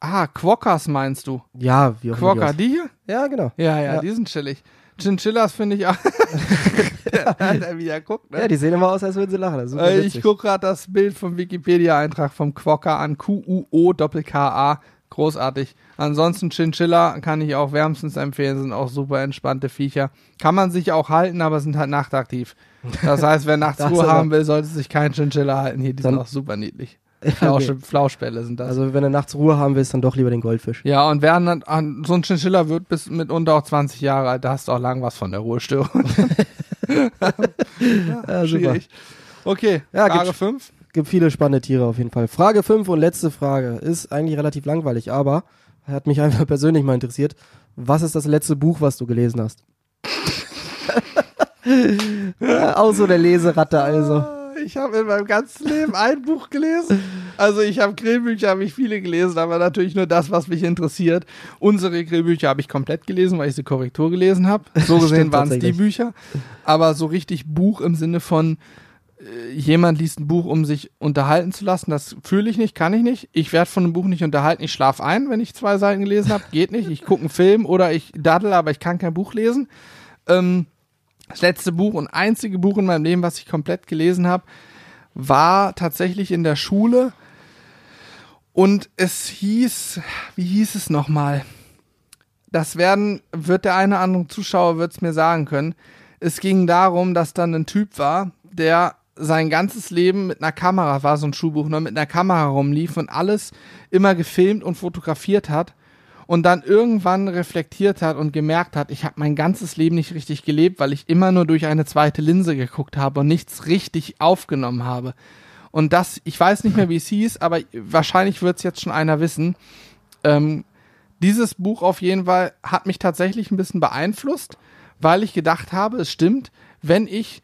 Ah, Quokkas meinst du? Ja, wie auch Quokka, die hier? Ja, genau. Ja, ja, Ja. die sind chillig. Chinchillas finde ich auch. der, der wieder guckt, ne? Ja, die sehen immer aus, als würden sie lachen. Äh, ich gucke gerade das Bild vom Wikipedia-Eintrag vom Quokka an. Q-U-O-K-K-A. Großartig. Ansonsten Chinchilla kann ich auch wärmstens empfehlen, sind auch super entspannte Viecher. Kann man sich auch halten, aber sind halt nachtaktiv. Das heißt, wer nachts Ruhe haben will, sollte sich kein Chinchilla halten. Hier, die sind auch super niedlich. Flausche, Flauschbälle sind das. Also wenn du nachts Ruhe haben willst, dann doch lieber den Goldfisch. ja, und wer an, an, so ein Chinchilla wird bis mitunter auch 20 Jahre alt, da hast du auch lang was von der Ruhestörung. Ja, super. Schwierig. Okay, Ja, Frage gibt's- 5. Gibt viele spannende Tiere auf jeden Fall. Frage 5 und letzte Frage ist eigentlich relativ langweilig, aber hat mich einfach persönlich mal interessiert. Was ist das letzte Buch, was du gelesen hast? So der Leseratte also. Ich habe in meinem ganzen Leben ein Buch gelesen. Also ich habe Grillbücher, habe ich viele gelesen, aber natürlich nur das, was mich interessiert. Unsere Grillbücher habe ich komplett gelesen, weil ich sie Korrektur gelesen habe. So gesehen waren es die. Bücher. Aber so richtig Buch im Sinne von äh, jemand liest ein Buch, um sich unterhalten zu lassen, das fühle ich nicht, kann ich nicht. Ich werde von einem Buch nicht unterhalten. Ich schlafe ein, wenn ich zwei Seiten gelesen habe. Geht nicht. Ich gucke einen Film oder ich daddel, aber ich kann kein Buch lesen. Ähm, das letzte Buch und einzige Buch in meinem Leben, was ich komplett gelesen habe, war tatsächlich in der Schule. Und es hieß, wie hieß es nochmal? Das werden, wird der eine oder andere Zuschauer wird es mir sagen können. Es ging darum, dass dann ein Typ war, der sein ganzes Leben mit einer Kamera, war so ein Schulbuch, nur mit einer Kamera rumlief und alles immer gefilmt und fotografiert hat und dann irgendwann reflektiert hat und gemerkt hat, ich habe mein ganzes Leben nicht richtig gelebt, weil ich immer nur durch eine zweite Linse geguckt habe und nichts richtig aufgenommen habe. Und das, ich weiß nicht mehr, wie es hieß, aber wahrscheinlich wird es jetzt schon einer wissen. Ähm, dieses Buch auf jeden Fall hat mich tatsächlich ein bisschen beeinflusst, weil ich gedacht habe, es stimmt, wenn ich,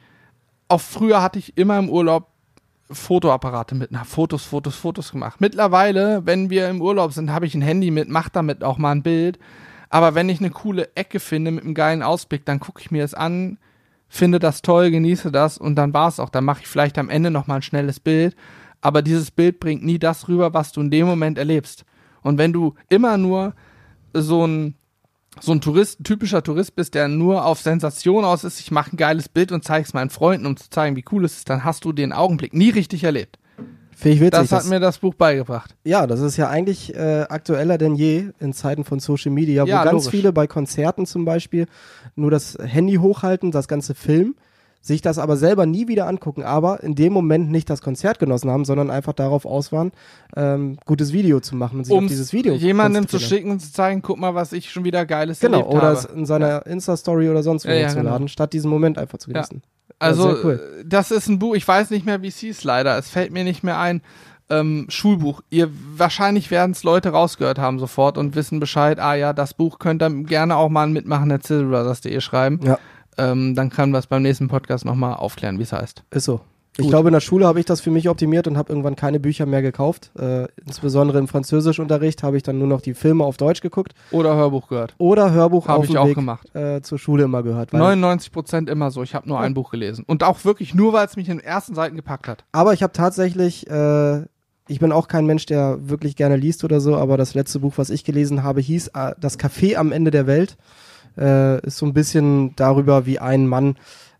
auch früher hatte ich immer im Urlaub Fotoapparate mit, na, Fotos, Fotos, Fotos gemacht. Mittlerweile, wenn wir im Urlaub sind, habe ich ein Handy mit, mach damit auch mal ein Bild. Aber wenn ich eine coole Ecke finde mit einem geilen Ausblick, dann gucke ich mir es an, finde das toll, genieße das und dann war es auch. Dann mache ich vielleicht am Ende noch mal ein schnelles Bild. Aber dieses Bild bringt nie das rüber, was du in dem Moment erlebst. Und wenn du immer nur so ein so ein Tourist, typischer Tourist bist, der nur auf Sensation aus ist, ich mache ein geiles Bild und zeige es meinen Freunden, um zu zeigen, wie cool es ist, dann hast du den Augenblick nie richtig erlebt. Finde ich witzig. Das hat mir das Buch beigebracht. ja, das ist ja eigentlich äh, aktueller denn je in Zeiten von Social Media, wo Ja, ganz logisch. viele bei Konzerten zum Beispiel nur das Handy hochhalten, das ganze Film, sich das aber selber nie wieder angucken, aber in dem Moment nicht das Konzert genossen haben, sondern einfach darauf aus waren, ähm, gutes Video zu machen und sich Um auf dieses Video jemandem zu schicken und zu zeigen, guck mal, was ich schon wieder Geiles Genau, erlebt oder habe. es in seiner Insta-Story oder sonst wo Ja, ja, hochzuladen, genau. statt diesen Moment einfach zu Ja. genießen. Also, cool. äh, das ist ein Buch, ich weiß nicht mehr, wie es hieß, leider. Es fällt mir nicht mehr ein. Ähm, Schulbuch. Ihr wahrscheinlich werden es Leute rausgehört haben sofort und wissen Bescheid, ah ja, das Buch könnt ihr gerne auch mal an mitmachen Brothers.de schreiben. Ja. Ähm, dann können wir es beim nächsten Podcast nochmal aufklären, wie es heißt. Ist so. Ich Gut. glaube, in der Schule habe ich das für mich optimiert und habe irgendwann keine Bücher mehr gekauft. Äh, insbesondere im Französischunterricht habe ich dann nur noch die Filme auf Deutsch geguckt Oder Hörbuch gehört. oder Hörbuch Habe ich auch Weg gemacht. äh, zur Schule immer gehört. Weil, 99 Prozent immer so. Ich habe nur Ja. ein Buch gelesen. Und auch wirklich nur, weil es mich in den ersten Seiten gepackt hat. aber ich habe tatsächlich, äh, ich bin auch kein Mensch, der wirklich gerne liest oder so, aber das letzte Buch, was ich gelesen habe, hieß äh, Das Café am Ende der Welt. Äh, ist so ein bisschen darüber, wie ein Mann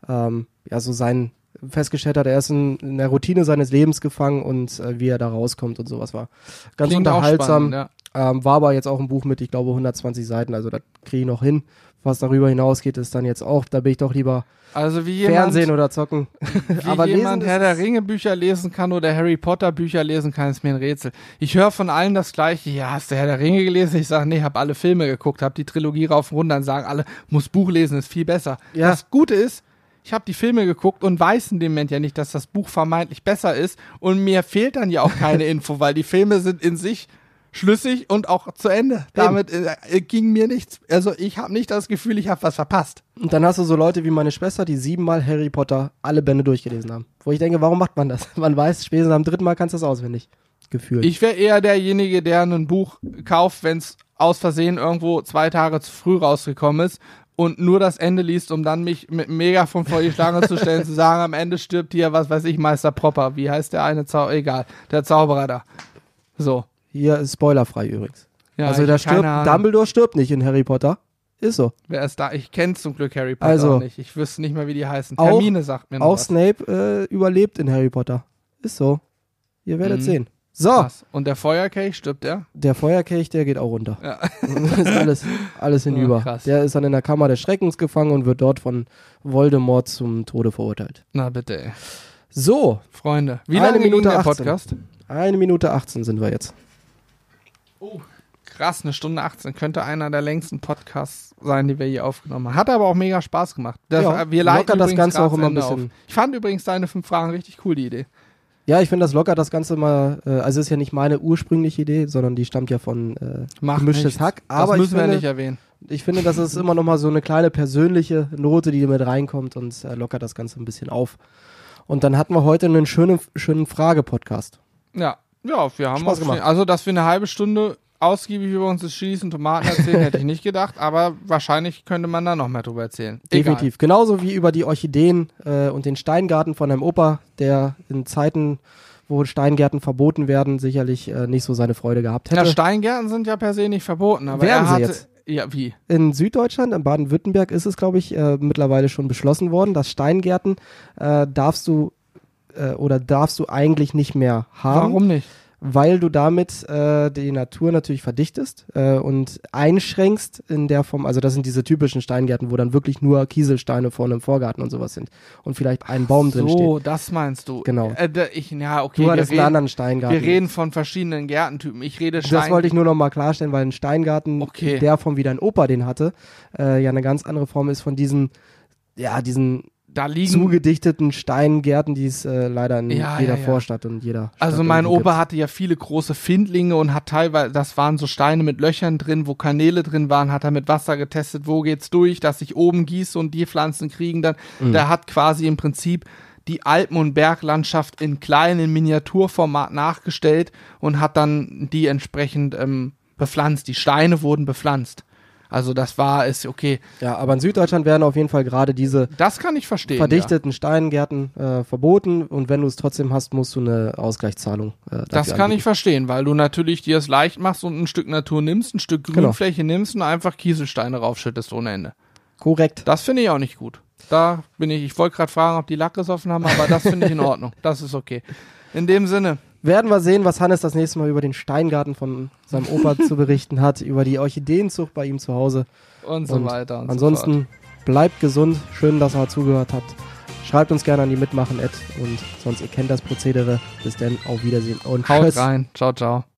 ähm, ja so sein festgestellt hat, er ist in, in der Routine seines Lebens gefangen und äh, wie er da rauskommt und sowas war. Ganz Klingt unterhaltsam. spannend. Ähm, war aber jetzt auch ein Buch mit, ich glaube, 120 Seiten, also das kriege ich noch hin. Was darüber hinausgeht, ist dann jetzt auch, da bin ich doch lieber Also wie jemand, Fernsehen oder zocken. wie aber jemand Herr der Ringe Bücher lesen kann oder Harry Potter Bücher lesen kann, ist mir ein Rätsel. Ich höre von allen das gleiche. Ja, hast du Herr der Ringe gelesen? Ich sage, nee, hab alle Filme geguckt, hab die Trilogie rauf und runter. Dann sagen alle, muss Buch lesen, ist viel besser. Ja. Das Gute ist, ich habe die Filme geguckt und weiß in dem Moment ja nicht, dass das Buch vermeintlich besser ist. Und mir fehlt dann ja auch keine Info, weil die Filme sind in sich schlüssig und auch zu Ende. Damit äh, ging mir nichts. Also ich habe nicht das Gefühl, ich habe was verpasst. Und dann hast du so Leute wie meine Schwester, die siebenmal Harry Potter alle Bände durchgelesen haben. Wo ich denke, warum macht man das? Man weiß, spätestens am dritten Mal kannst du das auswendig. Gefühlt. Ich wäre eher derjenige, der ein Buch kauft, wenn es aus Versehen irgendwo zwei Tage zu früh rausgekommen ist und nur das Ende liest, um dann mich mit einem Megafon vor die Schlange zu stellen, zu sagen, am Ende stirbt hier, was weiß ich, Meister Propper. Wie heißt der eine Zauberer? Egal, der Zauberer da. So. Hier ist spoilerfrei übrigens. Ja, also da stirbt. Dumbledore stirbt nicht in Harry Potter. Ist so. Wer ist da? Ich kenne zum Glück Harry Potter Also- nicht. Ich wüsste nicht mehr, wie die heißen. Auch- sagt mir noch Auch was. Snape äh, überlebt in Harry Potter. Ist so. Ihr werdet Mhm. sehen. So, Krass. Und der Feuerkelch, stirbt der? der Feuerkelch, der geht auch runter. Ja. ist alles, alles hinüber. krass. der ist dann in der Kammer des Schreckens gefangen und wird dort von Voldemort zum Tode verurteilt. Na bitte, ey. So, Freunde, wie Eine lange ging Minute der 18. Podcast? eine Minute 18 sind wir jetzt. Krass, eine Stunde 18. Könnte einer der längsten Podcasts sein, die wir hier aufgenommen haben. Hat aber auch mega Spaß gemacht. Das, Ja, wir leiten das Ganze auch immer ein bisschen- Auf. Ich fand übrigens deine fünf Fragen richtig cool, die Idee. Ja, ich finde das locker das Ganze mal, äh, also ist ja nicht meine ursprüngliche Idee, sondern die stammt ja von äh, Gemischtes. Hack. Aber das müssen ich finde, wir nicht erwähnen. ich finde, das ist immer noch mal so eine kleine persönliche Note, die mit reinkommt und äh, lockert das Ganze ein bisschen auf. Und dann hatten wir heute einen schönen, schönen Frage-Podcast. Ja, ja, wir haben Spaß gemacht. Also, dass wir eine halbe Stunde ausgiebig über uns das Schießen Tomaten erzählen, hätte ich nicht gedacht, aber wahrscheinlich könnte man da noch mehr drüber erzählen. Definitiv. Genauso wie über die Orchideen äh, und den Steingarten von einem Opa, der in Zeiten, wo Steingärten verboten werden, sicherlich äh, nicht so seine Freude gehabt Egal. hätte. Ja, Steingärten sind ja per se nicht verboten, aber Werden er sie hatte, jetzt? Ja, wie? in Süddeutschland, in Baden-Württemberg ist es, glaube ich, äh, mittlerweile schon beschlossen worden, dass Steingärten äh, darfst du äh, oder darfst du eigentlich nicht mehr haben, Warum nicht? weil du damit äh, die Natur natürlich verdichtest äh, und einschränkst in der Form, also das sind diese typischen Steingärten, wo dann wirklich nur Kieselsteine vor einem Vorgarten und sowas sind und vielleicht ein Baum drin steht. So, das meinst du. Genau. Äh, ich, ja, okay. Du hattest einen anderen Steingarten. wir reden von verschiedenen Gärtentypen. Ich rede Stein. das wollte ich nur noch mal klarstellen, weil ein Steingarten, Okay. der Form wie dein Opa den hatte, äh, ja eine ganz andere Form ist von diesen, ja, diesen da liegen. zugedichteten Steingärten, die es äh, leider in Ja, jeder ja, ja. Vorstadt und jeder Stadt Also mein Opa gibt. hatte ja viele große Findlinge und hat teilweise, das waren so Steine mit Löchern drin, wo Kanäle drin waren, hat er mit Wasser getestet, wo geht's durch, dass ich oben gieße und die Pflanzen kriegen dann. Mhm. Der hat quasi im Prinzip die Alpen- und Berglandschaft in kleinen Miniaturformat nachgestellt und hat dann die entsprechend ähm, bepflanzt. Die Steine wurden bepflanzt. Also das war es, okay. Ja, aber in Süddeutschland werden auf jeden Fall gerade diese Das kann ich verstehen. verdichteten Steingärten äh, verboten und wenn du es trotzdem hast, musst du eine Ausgleichszahlung. Äh, Das kann anbieten. ich verstehen, weil du natürlich dir es leicht machst und ein Stück Natur nimmst, ein Stück Genau. Grünfläche nimmst und einfach Kieselsteine raufschüttest ohne Ende. Korrekt. Das finde ich auch nicht gut. Da bin ich, ich wollte gerade fragen, ob die Lack gesoffen haben, aber das finde ich in Ordnung. Das ist okay. In dem Sinne, Werden wir sehen, was Hannes das nächste Mal über den Steingarten von seinem Opa zu berichten hat, über die Orchideenzucht bei ihm zu Hause. und so Und weiter und so Ansonsten bleibt gesund. Schön, dass ihr zugehört habt. Schreibt uns gerne an die Mitmachen-Ad und sonst ihr kennt das Prozedere. Bis dann, auf Wiedersehen und fort. Haut tschüss. rein. Ciao, ciao.